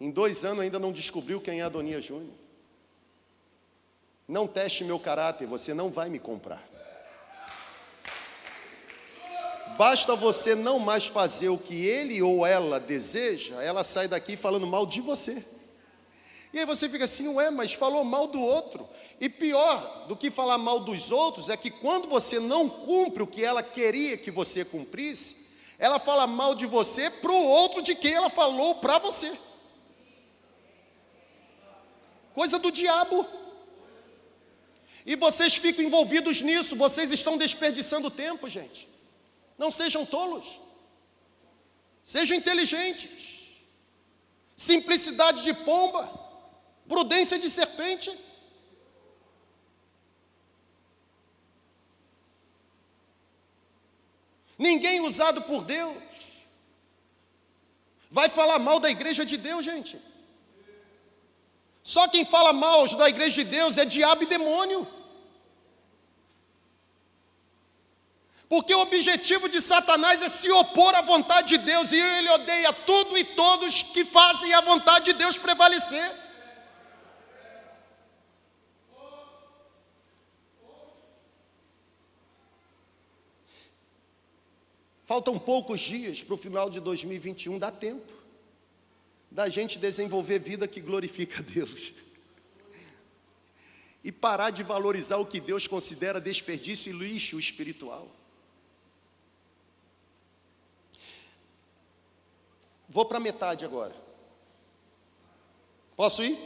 Em dois anos ainda não descobriu quem é Adonias Júnior. Não teste meu caráter, você não vai me comprar. Basta você não mais fazer o que ele ou ela deseja, ela sai daqui falando mal de você. E aí você fica assim, ué, mas falou mal do outro. E pior do que falar mal dos outros é que quando você não cumpre o que ela queria que você cumprisse, ela fala mal de você para o outro de quem ela falou para você. Coisa do diabo. E vocês ficam envolvidos nisso, vocês estão desperdiçando tempo, gente. Não sejam tolos. Sejam inteligentes. Simplicidade de pomba, prudência de serpente. Ninguém usado por Deus vai falar mal da igreja de Deus, gente. Só quem fala mal da igreja de Deus é diabo e demônio. Porque o objetivo de Satanás é se opor à vontade de Deus, e ele odeia tudo e todos que fazem a vontade de Deus prevalecer. Faltam poucos dias para o final de 2021, dá tempo. da gente desenvolver vida que glorifica a Deus. E parar de valorizar o que Deus considera desperdício e lixo espiritual. Vou para metade agora. Posso ir?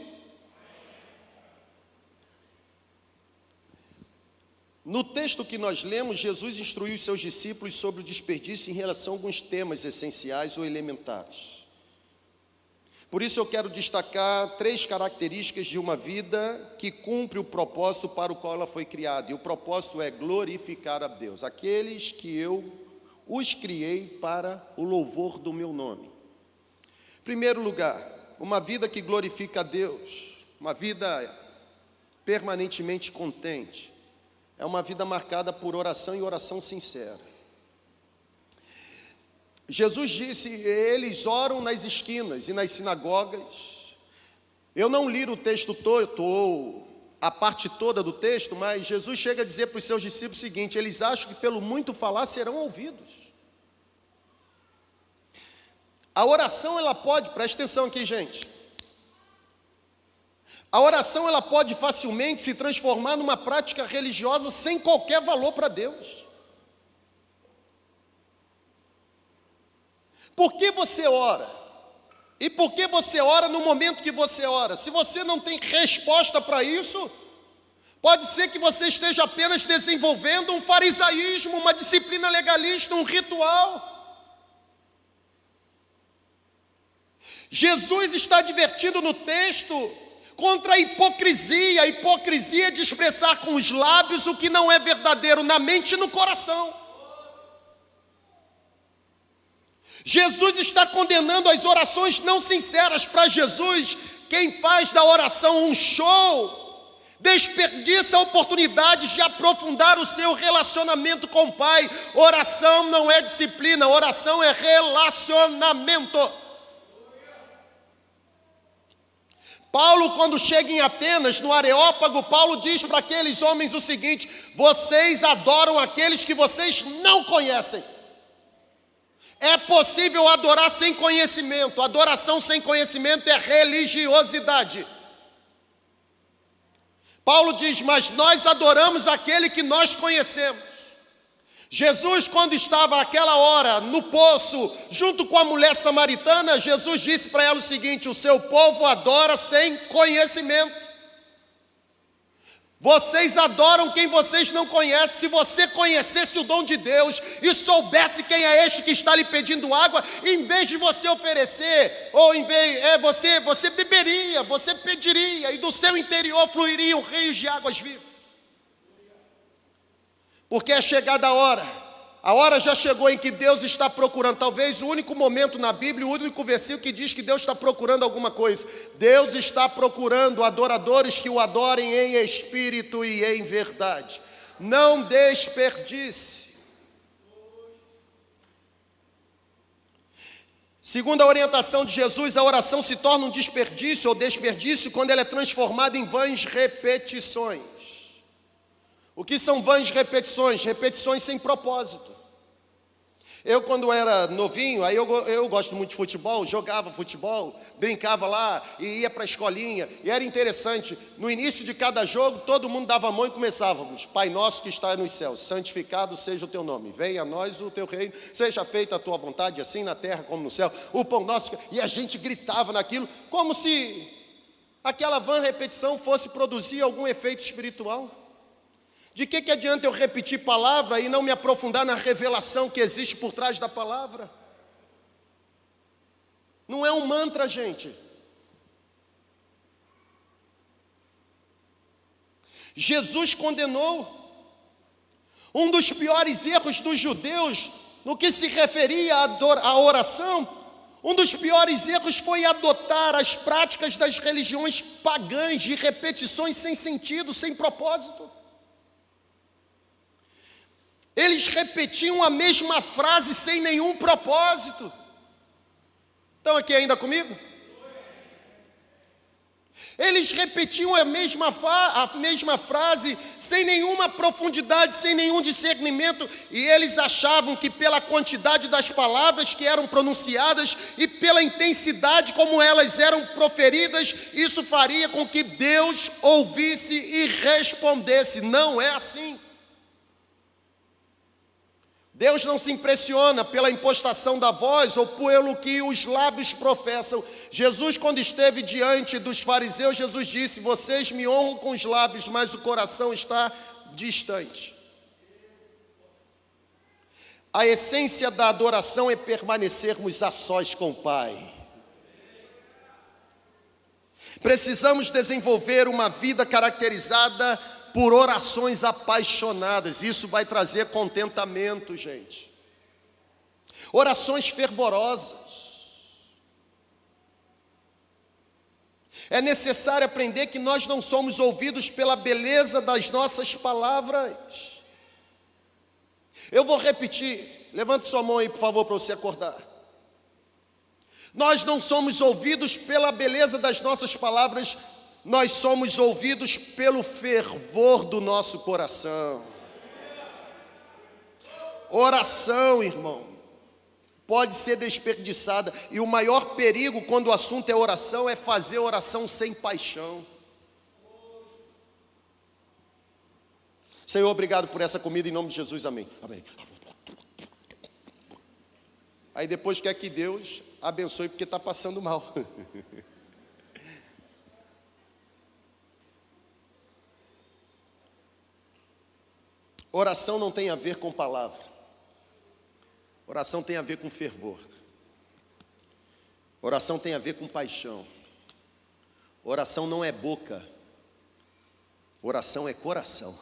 No texto que nós lemos, Jesus instruiu os seus discípulos sobre o desperdício em relação a alguns temas essenciais ou elementares. Por isso eu quero destacar três características de uma vida que cumpre o propósito para o qual ela foi criada. E o propósito é glorificar a Deus, aqueles que eu os criei para o louvor do meu nome. Primeiro lugar, uma vida que glorifica a Deus, uma vida permanentemente contente é uma vida marcada por oração e oração sincera. Jesus disse: eles oram nas esquinas e nas sinagogas. Eu não li o texto todo, ou a parte toda do texto, mas Jesus chega a dizer para os seus discípulos o seguinte: eles acham que pelo muito falar serão ouvidos. A oração, ela pode, presta atenção aqui, gente. A oração ela pode facilmente se transformar numa prática religiosa sem qualquer valor para Deus. Por que você ora? E por que você ora no momento que você ora? Se você não tem resposta para isso, pode ser que você esteja apenas desenvolvendo um farisaísmo, uma disciplina legalista, um ritual. Jesus está advertindo no texto contra a hipocrisia, a hipocrisia de expressar com os lábios o que não é verdadeiro na mente e no coração. Jesus está condenando as orações não sinceras para Jesus. Quem faz da oração um show, desperdiça a oportunidade de aprofundar o seu relacionamento com o Pai. Oração não é disciplina, oração é relacionamento. Paulo, quando chega em Atenas, no Areópago, Paulo diz para aqueles homens o seguinte: vocês adoram aqueles que vocês não conhecem. É possível adorar sem conhecimento, adoração sem conhecimento é religiosidade. Paulo diz: Mas nós adoramos aquele que nós conhecemos. Jesus, quando estava aquela hora no poço, junto com a mulher samaritana, Jesus disse para ela o seguinte: O seu povo adora sem conhecimento. Vocês adoram quem vocês não conhecem. Se você conhecesse o dom de Deus e soubesse quem é este que está lhe pedindo água, em vez de você oferecer, ou em vez, é, você, você beberia, você pediria, e do seu interior fluiriam rios de águas vivas. Porque é chegada a hora, a hora já chegou em que Deus está procurando, talvez o único momento na Bíblia, o único versículo que diz que Deus está procurando alguma coisa. Deus está procurando adoradores que o adorem em espírito e em verdade. Não desperdice. Segundo a orientação de Jesus, a oração se torna um desperdício ou desperdício quando ela é transformada em vãs repetições. O que são vãs repetições? Repetições sem propósito. Eu, quando era novinho, aí eu, eu gosto muito de futebol, jogava futebol, brincava lá e ia para a escolinha. E era interessante, no início de cada jogo, todo mundo dava a mão e começávamos: Pai nosso que está nos céus, santificado seja o teu nome, venha a nós o teu reino, seja feita a tua vontade, assim na terra como no céu. O pão nosso. E a gente gritava naquilo, como se aquela vã repetição fosse produzir algum efeito espiritual. De que, que adianta eu repetir palavra e não me aprofundar na revelação que existe por trás da palavra? Não é um mantra, gente. Jesus condenou um dos piores erros dos judeus no que se referia à oração. Um dos piores erros foi adotar as práticas das religiões pagãs de repetições sem sentido, sem propósito. Eles repetiam a mesma frase sem nenhum propósito. Estão aqui ainda comigo? Eles repetiam a mesma, a mesma frase, sem nenhuma profundidade, sem nenhum discernimento, e eles achavam que, pela quantidade das palavras que eram pronunciadas e pela intensidade como elas eram proferidas, isso faria com que Deus ouvisse e respondesse. Não é assim. Deus não se impressiona pela impostação da voz ou pelo que os lábios professam. Jesus, quando esteve diante dos fariseus, Jesus disse: Vocês me honram com os lábios, mas o coração está distante. A essência da adoração é permanecermos a sós com o Pai. Precisamos desenvolver uma vida caracterizada por orações apaixonadas. Isso vai trazer contentamento, gente. Orações fervorosas. É necessário aprender que nós não somos ouvidos pela beleza das nossas palavras. Eu vou repetir, levante sua mão aí, por favor, para você acordar. Nós não somos ouvidos pela beleza das nossas palavras, nós somos ouvidos pelo fervor do nosso coração. Oração, irmão, pode ser desperdiçada, e o maior perigo quando o assunto é oração é fazer oração sem paixão. Senhor, obrigado por essa comida em nome de Jesus, amém. Amém. Aí depois quer que Deus abençoe porque está passando mal. Oração não tem a ver com palavra. Oração tem a ver com fervor. Oração tem a ver com paixão. Oração não é boca. Oração é coração.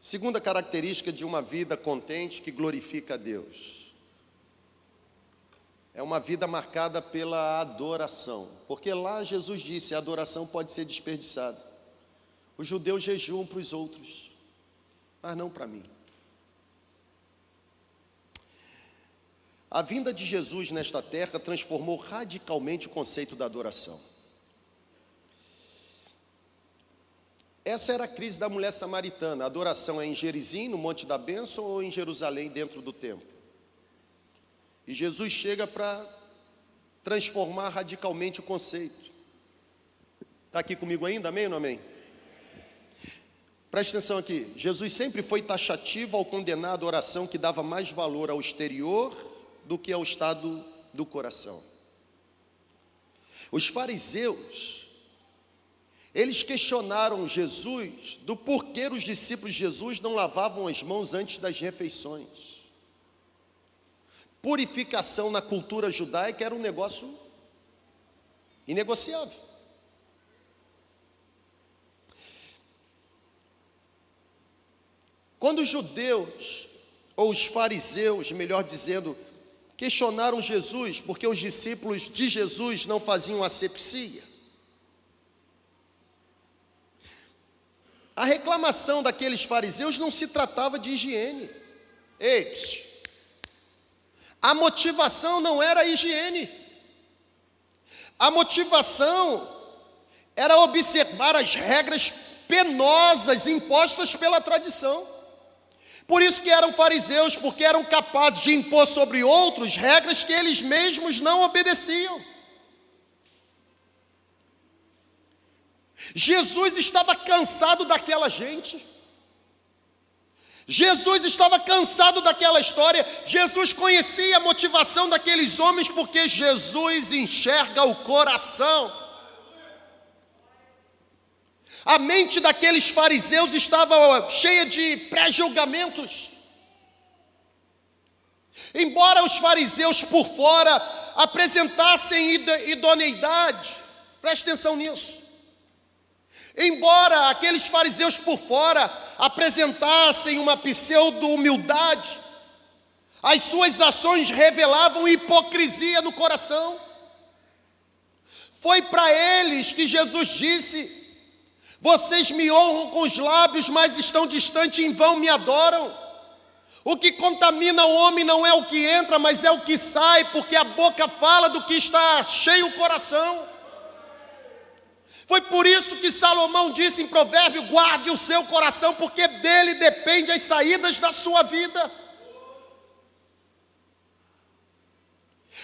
Segunda característica de uma vida contente que glorifica a Deus. É uma vida marcada pela adoração. Porque lá Jesus disse: a adoração pode ser desperdiçada. Os judeus jejuam para os outros, mas não para mim. A vinda de Jesus nesta terra transformou radicalmente o conceito da adoração. Essa era a crise da mulher samaritana. A adoração é em Gerizim, no Monte da Bênção, ou em Jerusalém, dentro do templo. E Jesus chega para transformar radicalmente o conceito. Está aqui comigo ainda, amém ou não amém? Preste atenção aqui. Jesus sempre foi taxativo ao condenar a adoração que dava mais valor ao exterior do que ao estado do coração. Os fariseus, eles questionaram Jesus do porquê os discípulos de Jesus não lavavam as mãos antes das refeições. Purificação na cultura judaica era um negócio inegociável. Quando os judeus, ou os fariseus, melhor dizendo, questionaram Jesus porque os discípulos de Jesus não faziam asepsia, a reclamação daqueles fariseus não se tratava de higiene. Ei, a motivação não era a higiene. A motivação era observar as regras penosas impostas pela tradição. Por isso que eram fariseus, porque eram capazes de impor sobre outros regras que eles mesmos não obedeciam. Jesus estava cansado daquela gente. Jesus estava cansado daquela história. Jesus conhecia a motivação daqueles homens, porque Jesus enxerga o coração. A mente daqueles fariseus estava cheia de pré-julgamentos. Embora os fariseus por fora apresentassem idoneidade, preste atenção nisso. Embora aqueles fariseus por fora apresentassem uma pseudo-humildade, as suas ações revelavam hipocrisia no coração. Foi para eles que Jesus disse: vocês me honram com os lábios, mas estão distante em vão me adoram. O que contamina o homem não é o que entra, mas é o que sai, porque a boca fala do que está cheio o coração. Foi por isso que Salomão disse em Provérbio: guarde o seu coração, porque dele depende as saídas da sua vida.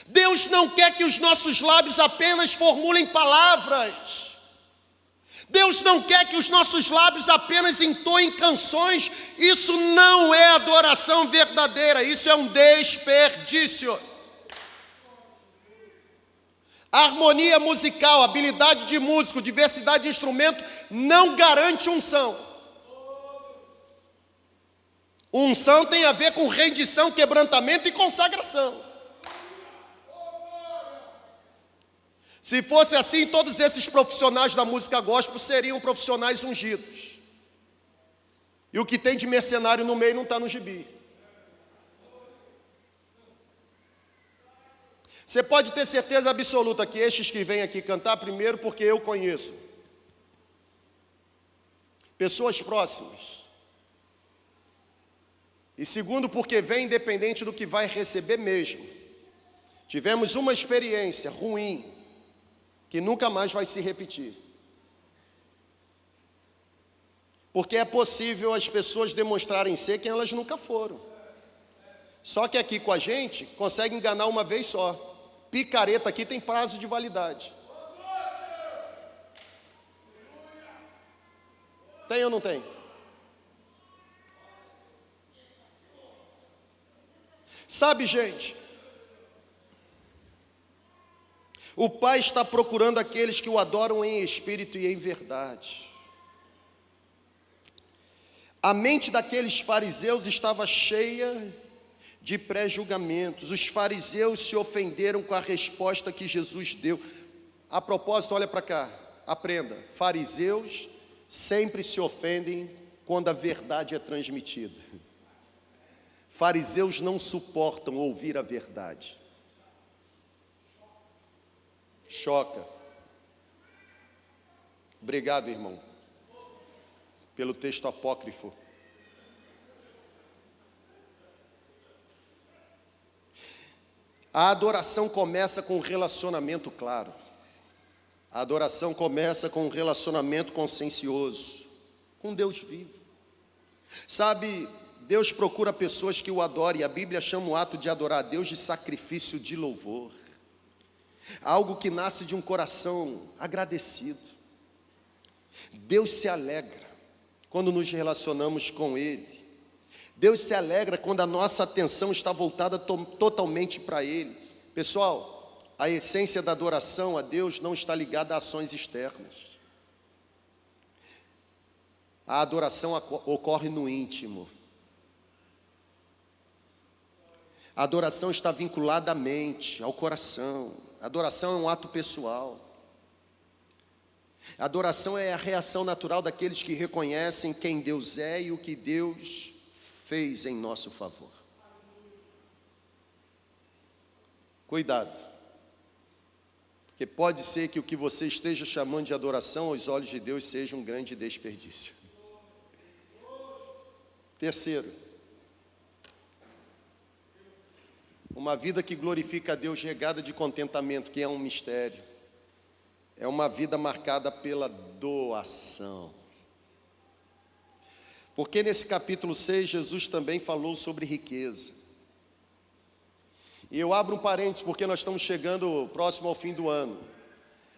Deus não quer que os nossos lábios apenas formulem palavras. Deus não quer que os nossos lábios apenas entoem canções, isso não é adoração verdadeira, isso é um desperdício. harmonia musical, habilidade de músico, diversidade de instrumento não garante unção. Unção tem a ver com rendição, quebrantamento e consagração. Se fosse assim, todos esses profissionais da música gospel seriam profissionais ungidos. E o que tem de mercenário no meio não está no gibi. Você pode ter certeza absoluta que estes que vêm aqui cantar, primeiro, porque eu conheço. Pessoas próximas. E segundo, porque vem independente do que vai receber mesmo. Tivemos uma experiência ruim que nunca mais vai se repetir. Porque é possível as pessoas demonstrarem ser quem elas nunca foram. Só que aqui com a gente consegue enganar uma vez só. Picareta aqui tem prazo de validade. Tem ou não tem? Sabe, gente, o Pai está procurando aqueles que o adoram em espírito e em verdade. A mente daqueles fariseus estava cheia de pré-julgamentos. Os fariseus se ofenderam com a resposta que Jesus deu. A propósito, olha para cá, aprenda: fariseus sempre se ofendem quando a verdade é transmitida. Fariseus não suportam ouvir a verdade choca. Obrigado, irmão, pelo texto apócrifo. A adoração começa com um relacionamento claro. A adoração começa com um relacionamento consciencioso, com Deus vivo. Sabe, Deus procura pessoas que o adorem, a Bíblia chama o ato de adorar a Deus de sacrifício de louvor algo que nasce de um coração agradecido. Deus se alegra quando nos relacionamos com Ele. Deus se alegra quando a nossa atenção está voltada to totalmente para Ele. Pessoal, a essência da adoração a Deus não está ligada a ações externas. A adoração ocorre no íntimo. A adoração está vinculada à mente, ao coração. Adoração é um ato pessoal. Adoração é a reação natural daqueles que reconhecem quem Deus é e o que Deus fez em nosso favor. Cuidado, porque pode ser que o que você esteja chamando de adoração aos olhos de Deus seja um grande desperdício. Terceiro, Uma vida que glorifica a Deus, regada de contentamento, que é um mistério. É uma vida marcada pela doação. Porque nesse capítulo 6, Jesus também falou sobre riqueza. E eu abro um parênteses, porque nós estamos chegando próximo ao fim do ano.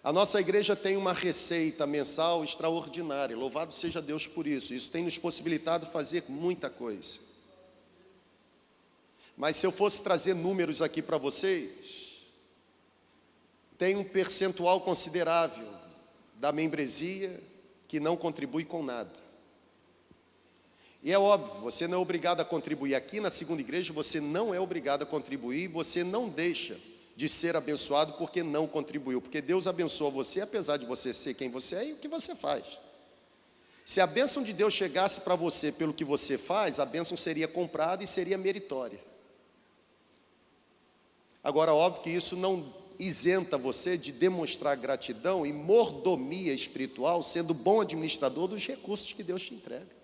A nossa igreja tem uma receita mensal extraordinária, louvado seja Deus por isso. Isso tem nos possibilitado fazer muita coisa. Mas se eu fosse trazer números aqui para vocês, tem um percentual considerável da membresia que não contribui com nada. E é óbvio, você não é obrigado a contribuir aqui na segunda igreja, você não é obrigado a contribuir, você não deixa de ser abençoado porque não contribuiu, porque Deus abençoa você apesar de você ser quem você é e o que você faz. Se a bênção de Deus chegasse para você pelo que você faz, a bênção seria comprada e seria meritória. Agora, óbvio que isso não isenta você de demonstrar gratidão e mordomia espiritual, sendo bom administrador dos recursos que Deus te entrega.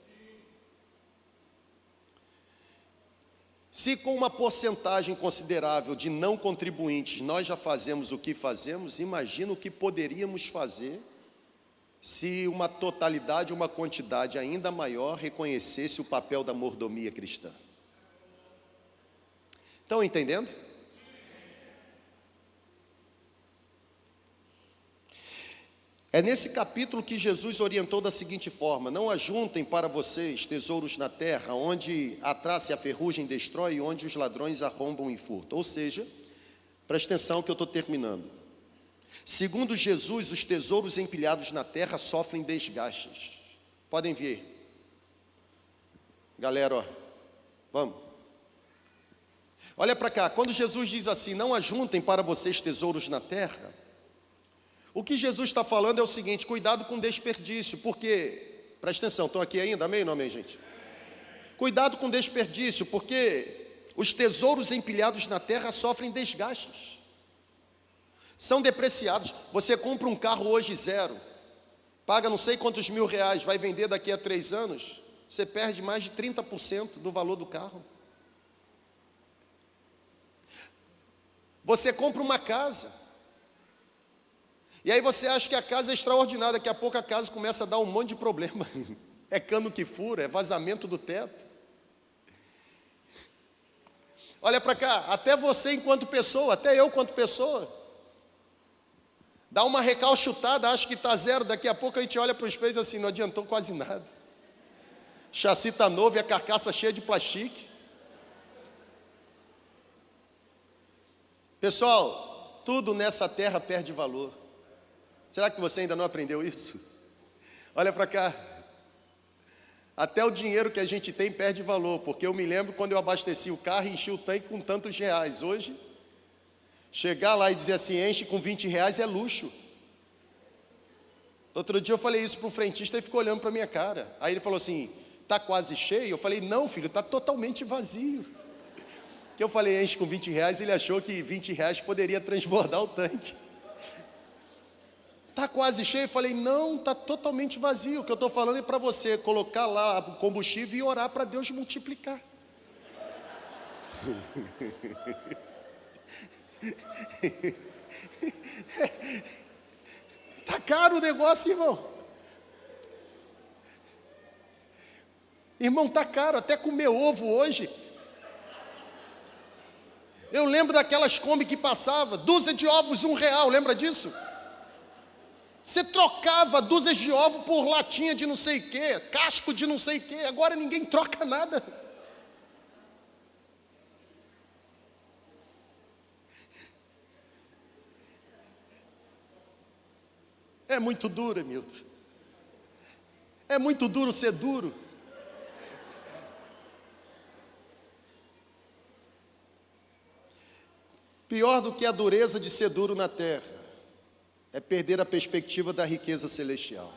Se com uma porcentagem considerável de não contribuintes nós já fazemos o que fazemos, imagina o que poderíamos fazer se uma totalidade, uma quantidade ainda maior reconhecesse o papel da mordomia cristã. Estão entendendo? É nesse capítulo que Jesus orientou da seguinte forma: Não ajuntem para vocês tesouros na terra, onde a traça e a ferrugem destrói e onde os ladrões arrombam e furtam. Ou seja, preste atenção que eu estou terminando. Segundo Jesus, os tesouros empilhados na terra sofrem desgastes. Podem ver. Galera, ó, vamos. Olha para cá, quando Jesus diz assim: Não ajuntem para vocês tesouros na terra, o que Jesus está falando é o seguinte: cuidado com desperdício, porque, presta atenção, estão aqui ainda, amém ou não amém, gente? Cuidado com desperdício, porque os tesouros empilhados na terra sofrem desgastes, são depreciados. Você compra um carro hoje zero, paga não sei quantos mil reais, vai vender daqui a três anos, você perde mais de 30% do valor do carro. Você compra uma casa, e aí você acha que a casa é extraordinária, daqui a pouco a casa começa a dar um monte de problema. É cano que fura, é vazamento do teto. Olha para cá, até você enquanto pessoa, até eu quanto pessoa. Dá uma recalchutada, acha que está zero, daqui a pouco a gente olha para o espelho assim, não adiantou quase nada. Chassi está novo e a carcaça cheia de plastique. Pessoal, tudo nessa terra perde valor. Será que você ainda não aprendeu isso? Olha para cá. Até o dinheiro que a gente tem perde valor, porque eu me lembro quando eu abasteci o carro e enchi o tanque com tantos reais. Hoje, chegar lá e dizer assim, enche com 20 reais é luxo. Outro dia eu falei isso para o frentista e ficou olhando para a minha cara. Aí ele falou assim, está quase cheio? Eu falei, não filho, está totalmente vazio. Que eu falei, enche com 20 reais, ele achou que 20 reais poderia transbordar o tanque. Está quase cheio? Falei, não, está totalmente vazio. O que eu estou falando é para você colocar lá o combustível e orar para Deus multiplicar. Está caro o negócio, irmão. Irmão, está caro, até comer ovo hoje. Eu lembro daquelas Kombi que passava, dúzia de ovos, um real, lembra disso? Você trocava dúzias de ovo por latinha de não sei o quê, casco de não sei o quê, agora ninguém troca nada. É muito duro, Milton. É muito duro ser duro. Pior do que a dureza de ser duro na terra é perder a perspectiva da riqueza celestial.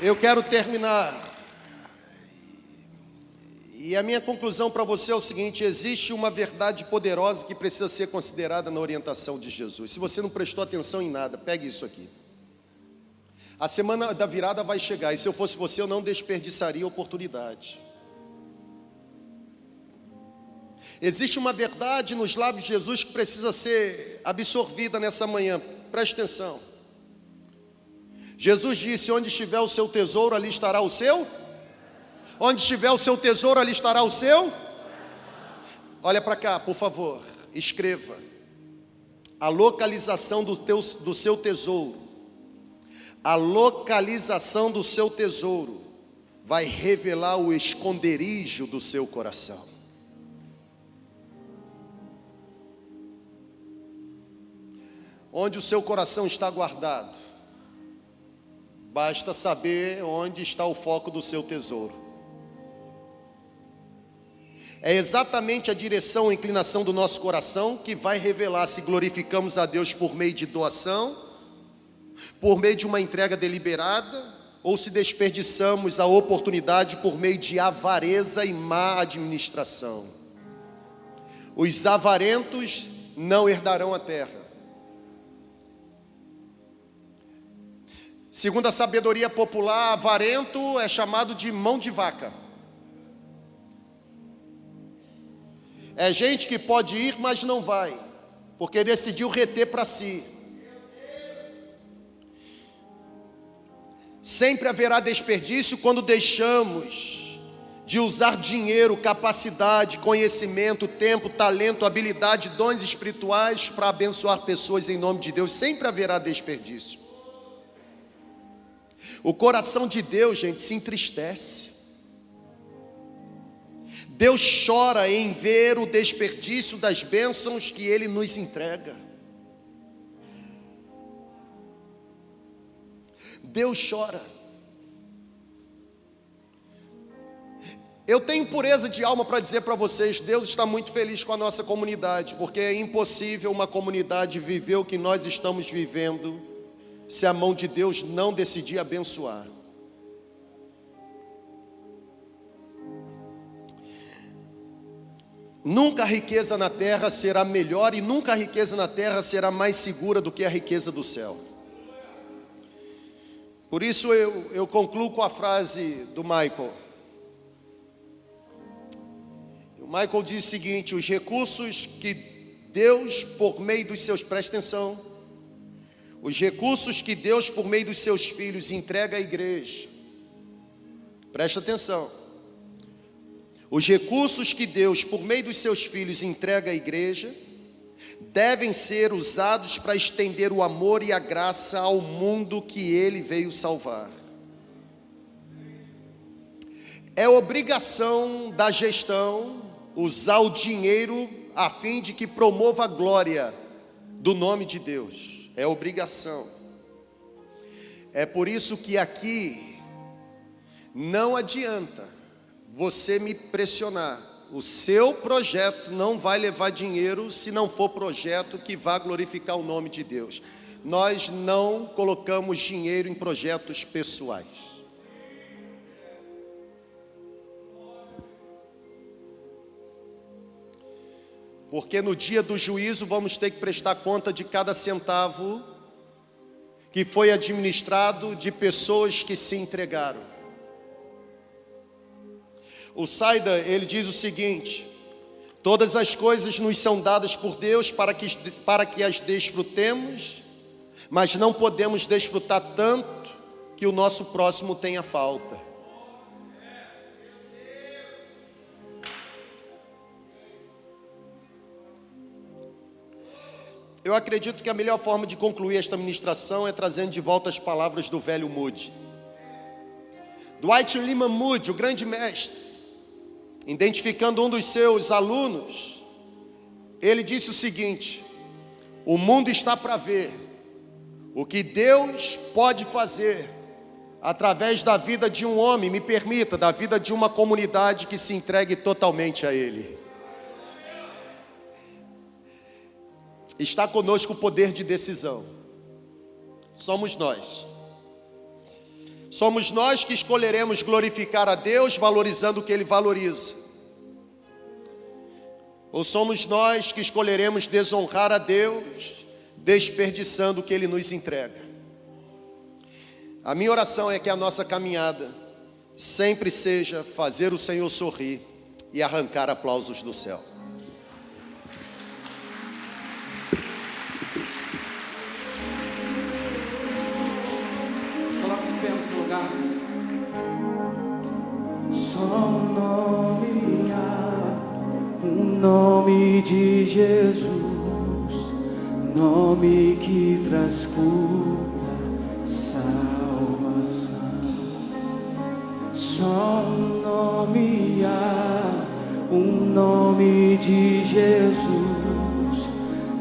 Eu quero terminar. E a minha conclusão para você é o seguinte: existe uma verdade poderosa que precisa ser considerada na orientação de Jesus. Se você não prestou atenção em nada, pegue isso aqui. A semana da virada vai chegar, e se eu fosse você, eu não desperdiçaria a oportunidade. Existe uma verdade nos lábios de Jesus que precisa ser absorvida nessa manhã, preste atenção. Jesus disse: Onde estiver o seu tesouro, ali estará o seu. Onde estiver o seu tesouro, ali estará o seu. Olha para cá, por favor, escreva. A localização do, teu, do seu tesouro a localização do seu tesouro vai revelar o esconderijo do seu coração. Onde o seu coração está guardado, basta saber onde está o foco do seu tesouro. É exatamente a direção, a inclinação do nosso coração que vai revelar se glorificamos a Deus por meio de doação por meio de uma entrega deliberada ou se desperdiçamos a oportunidade por meio de avareza e má administração. Os avarentos não herdarão a terra. Segundo a sabedoria popular, avarento é chamado de mão de vaca. É gente que pode ir, mas não vai, porque decidiu reter para si. Sempre haverá desperdício quando deixamos de usar dinheiro, capacidade, conhecimento, tempo, talento, habilidade, dons espirituais para abençoar pessoas em nome de Deus. Sempre haverá desperdício. O coração de Deus, gente, se entristece. Deus chora em ver o desperdício das bênçãos que Ele nos entrega. Deus chora. Eu tenho pureza de alma para dizer para vocês: Deus está muito feliz com a nossa comunidade, porque é impossível uma comunidade viver o que nós estamos vivendo se a mão de Deus não decidir abençoar. Nunca a riqueza na terra será melhor e nunca a riqueza na terra será mais segura do que a riqueza do céu. Por isso eu, eu concluo com a frase do Michael. O Michael diz o seguinte: os recursos que Deus, por meio dos seus, presta atenção, os recursos que Deus, por meio dos seus filhos, entrega à igreja. Presta atenção. Os recursos que Deus, por meio dos seus filhos, entrega à igreja, devem ser usados para estender o amor e a graça ao mundo que ele veio salvar. É obrigação da gestão usar o dinheiro a fim de que promova a glória do nome de Deus é obrigação. É por isso que aqui não adianta você me pressionar. O seu projeto não vai levar dinheiro se não for projeto que vá glorificar o nome de Deus. Nós não colocamos dinheiro em projetos pessoais. porque no dia do juízo vamos ter que prestar conta de cada centavo que foi administrado de pessoas que se entregaram. O Saida, ele diz o seguinte: Todas as coisas nos são dadas por Deus para que, para que as desfrutemos, mas não podemos desfrutar tanto que o nosso próximo tenha falta. Eu acredito que a melhor forma de concluir esta ministração é trazendo de volta as palavras do velho Moody. Dwight Lyman Moody, o grande mestre, identificando um dos seus alunos, ele disse o seguinte: O mundo está para ver o que Deus pode fazer através da vida de um homem, me permita, da vida de uma comunidade que se entregue totalmente a Ele. está conosco o poder de decisão. Somos nós. Somos nós que escolheremos glorificar a Deus valorizando o que Ele valoriza. Ou somos nós que escolheremos desonrar a Deus desperdiçando o que Ele nos entrega. A minha oração é que a nossa caminhada sempre seja fazer o Senhor sorrir e arrancar aplausos do céu. Só um nome há, um nome de Jesus, nome que traz cura, salvação. Só um nome há, um nome de Jesus,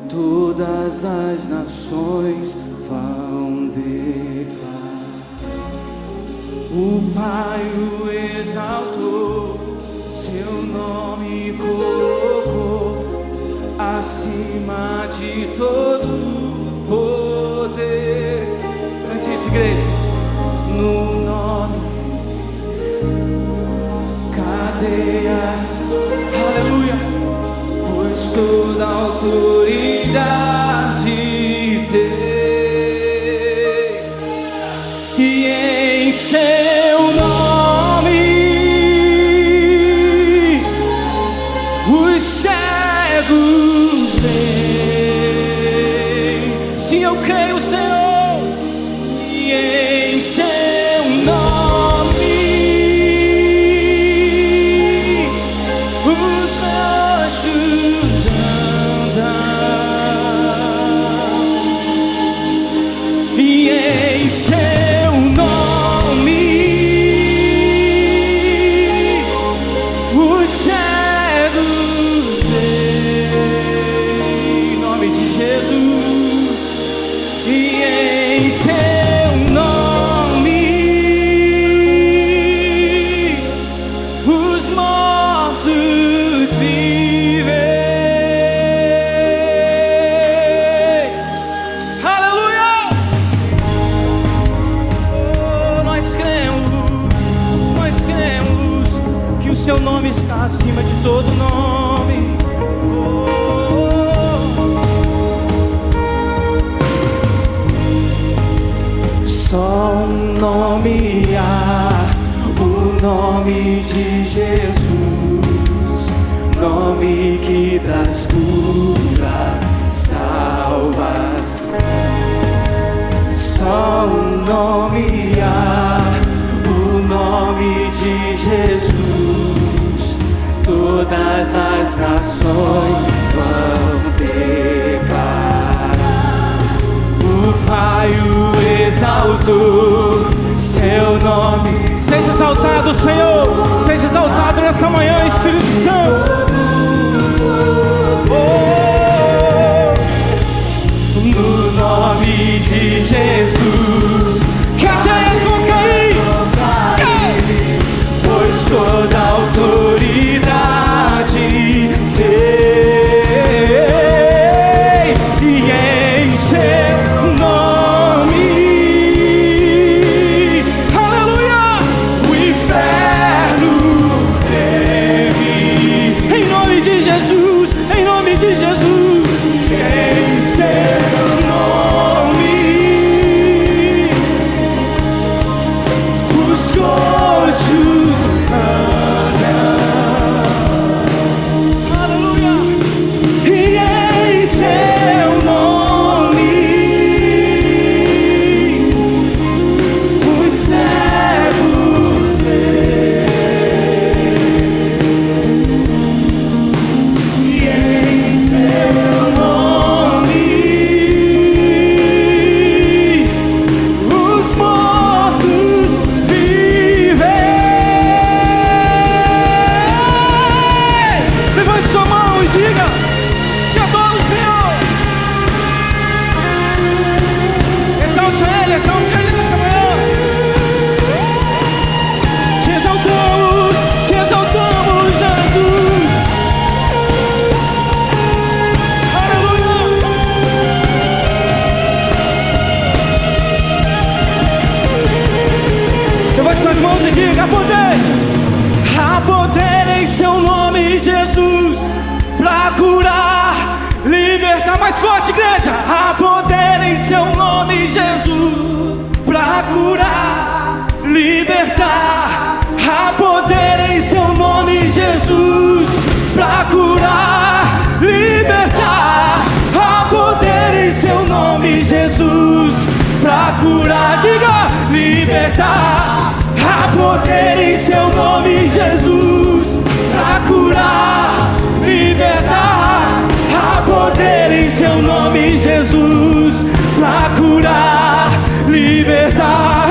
todas as nações vão O Pai o exaltou, seu nome colocou acima de todo poder. Cante isso, igreja. No nome, cadeias, aleluia, pois toda autoridade de Jesus, nome que traz pura salvação. Só um nome há, o nome de Jesus, todas as nações vão pecar. O Pai o exaltou, seu nome Seja exaltado, Senhor. Seja exaltado nessa manhã, Espírito Santo. Oh, no nome de Jesus. libertar. Há poder em seu nome, Jesus, pra curar, libertar. Há poder em seu nome, Jesus, pra curar, libertar.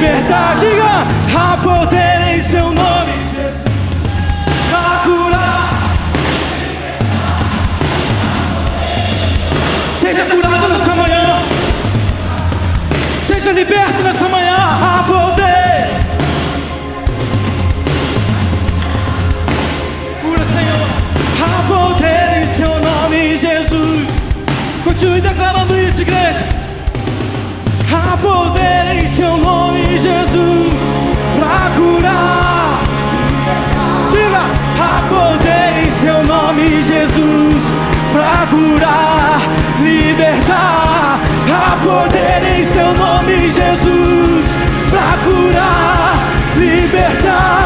liberdade. Há poder em seu nome, Jesus, a curar. Seja curado nessa manhã. Seja liberto nessa manhã. Há poder. Cura, Senhor. Há poder em seu nome, Jesus. Continue declarando isso, igreja. Há poder em seu nome. Jesus pra curar. Diga, há poder em seu nome, Jesus pra curar, libertar. Há poder em seu nome, Jesus pra curar, libertar.